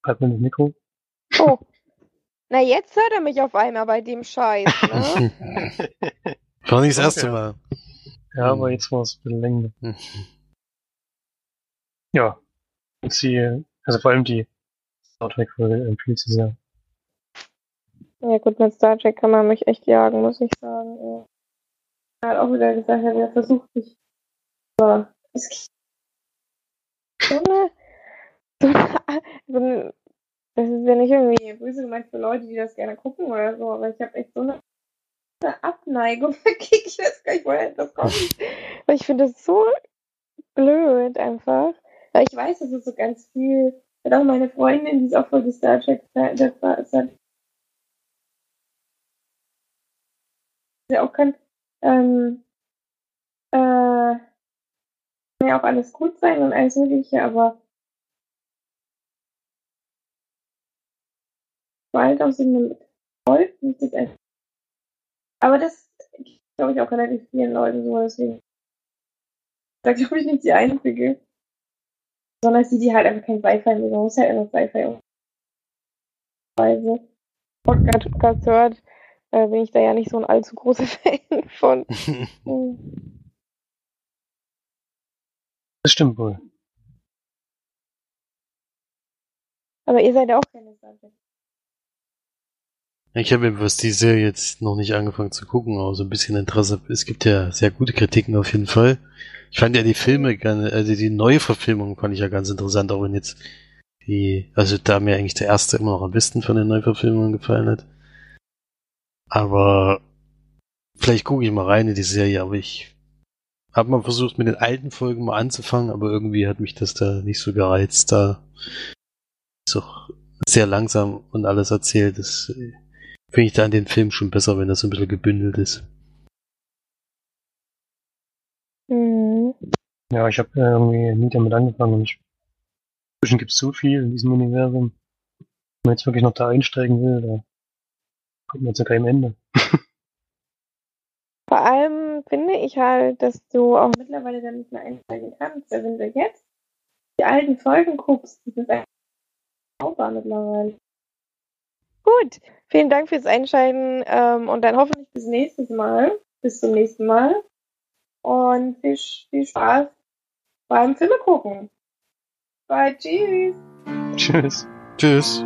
S2: Halt mir das Mikro.
S1: Oh. Na, jetzt hört er mich auf einmal bei dem Scheiß, ne?
S3: War nicht das erste. Mal.
S2: Ja, aber jetzt war es ein bisschen länger. Ja. Und sie, also vor allem die Star Trek Folge empfiehlt sie sehr.
S1: ja gut, mit Star Trek kann man mich echt jagen, muss ich sagen. Ja. Er hat auch wieder gesagt, er versucht, mich. Aber es gibt so eine, so das ist ja nicht irgendwie böse gemeint für Leute, die das gerne gucken oder so, aber ich habe echt so eine Abneigung dagegen. Ich weiß gar nicht, woher das kommt. Weil ich finde das so blöd einfach. Weil ich weiß, dass es so ganz viel. Hat auch meine Freundin, die ist auch voll die Star Trek das war, es hat ja auch kann, ähm, äh, kann ja auch alles gut sein und alles mögliche, aber bald auch so eine Volk, nicht das echt. Aber das glaube ich auch relativ vielen Leuten so, deswegen. Da glaube ich nicht die einzige. Sondern die, die halt einfach kein Sci-Fi mögen. Man muss halt einfach Sci-Fi Weise Podcast hört, äh, bin ich da ja nicht so ein allzu großer Fan von. Hm.
S2: Das stimmt wohl.
S1: Aber ihr seid ja auch keine Star Trek.
S3: Ich habe was die Serie jetzt noch nicht angefangen zu gucken, aber so ein bisschen Interesse. Es gibt ja sehr gute Kritiken auf jeden Fall. Ich fand ja die Filme, also die neue Verfilmung fand ich ja ganz interessant, auch wenn jetzt die, also da mir eigentlich der erste immer noch am besten von den Neuverfilmungen gefallen hat. Aber vielleicht gucke ich mal rein in die Serie, aber ich habe mal versucht, mit den alten Folgen mal anzufangen, aber irgendwie hat mich das da nicht so gereizt. Da ist auch sehr langsam und alles erzählt. Das finde ich da an den Film schon besser, wenn das so ein bisschen gebündelt ist.
S1: Mhm.
S2: Ja, ich habe irgendwie nie damit angefangen und ich, inzwischen gibt es so viel in diesem Universum. Wenn man jetzt wirklich noch da einsteigen will, da kommt man zu keinem Ende.
S1: Vor allem finde ich halt, dass du auch mittlerweile dann nicht mehr einsteigen kannst. Weil wenn du jetzt die alten Folgen guckst, die sind einfach sauber mittlerweile. Gut, vielen Dank fürs Einschalten ähm, und dann hoffentlich bis nächstes Mal. Bis zum nächsten Mal. Und viel, viel Spaß beim Filme gucken. Bye, tschüss.
S2: Tschüss.
S3: Tschüss.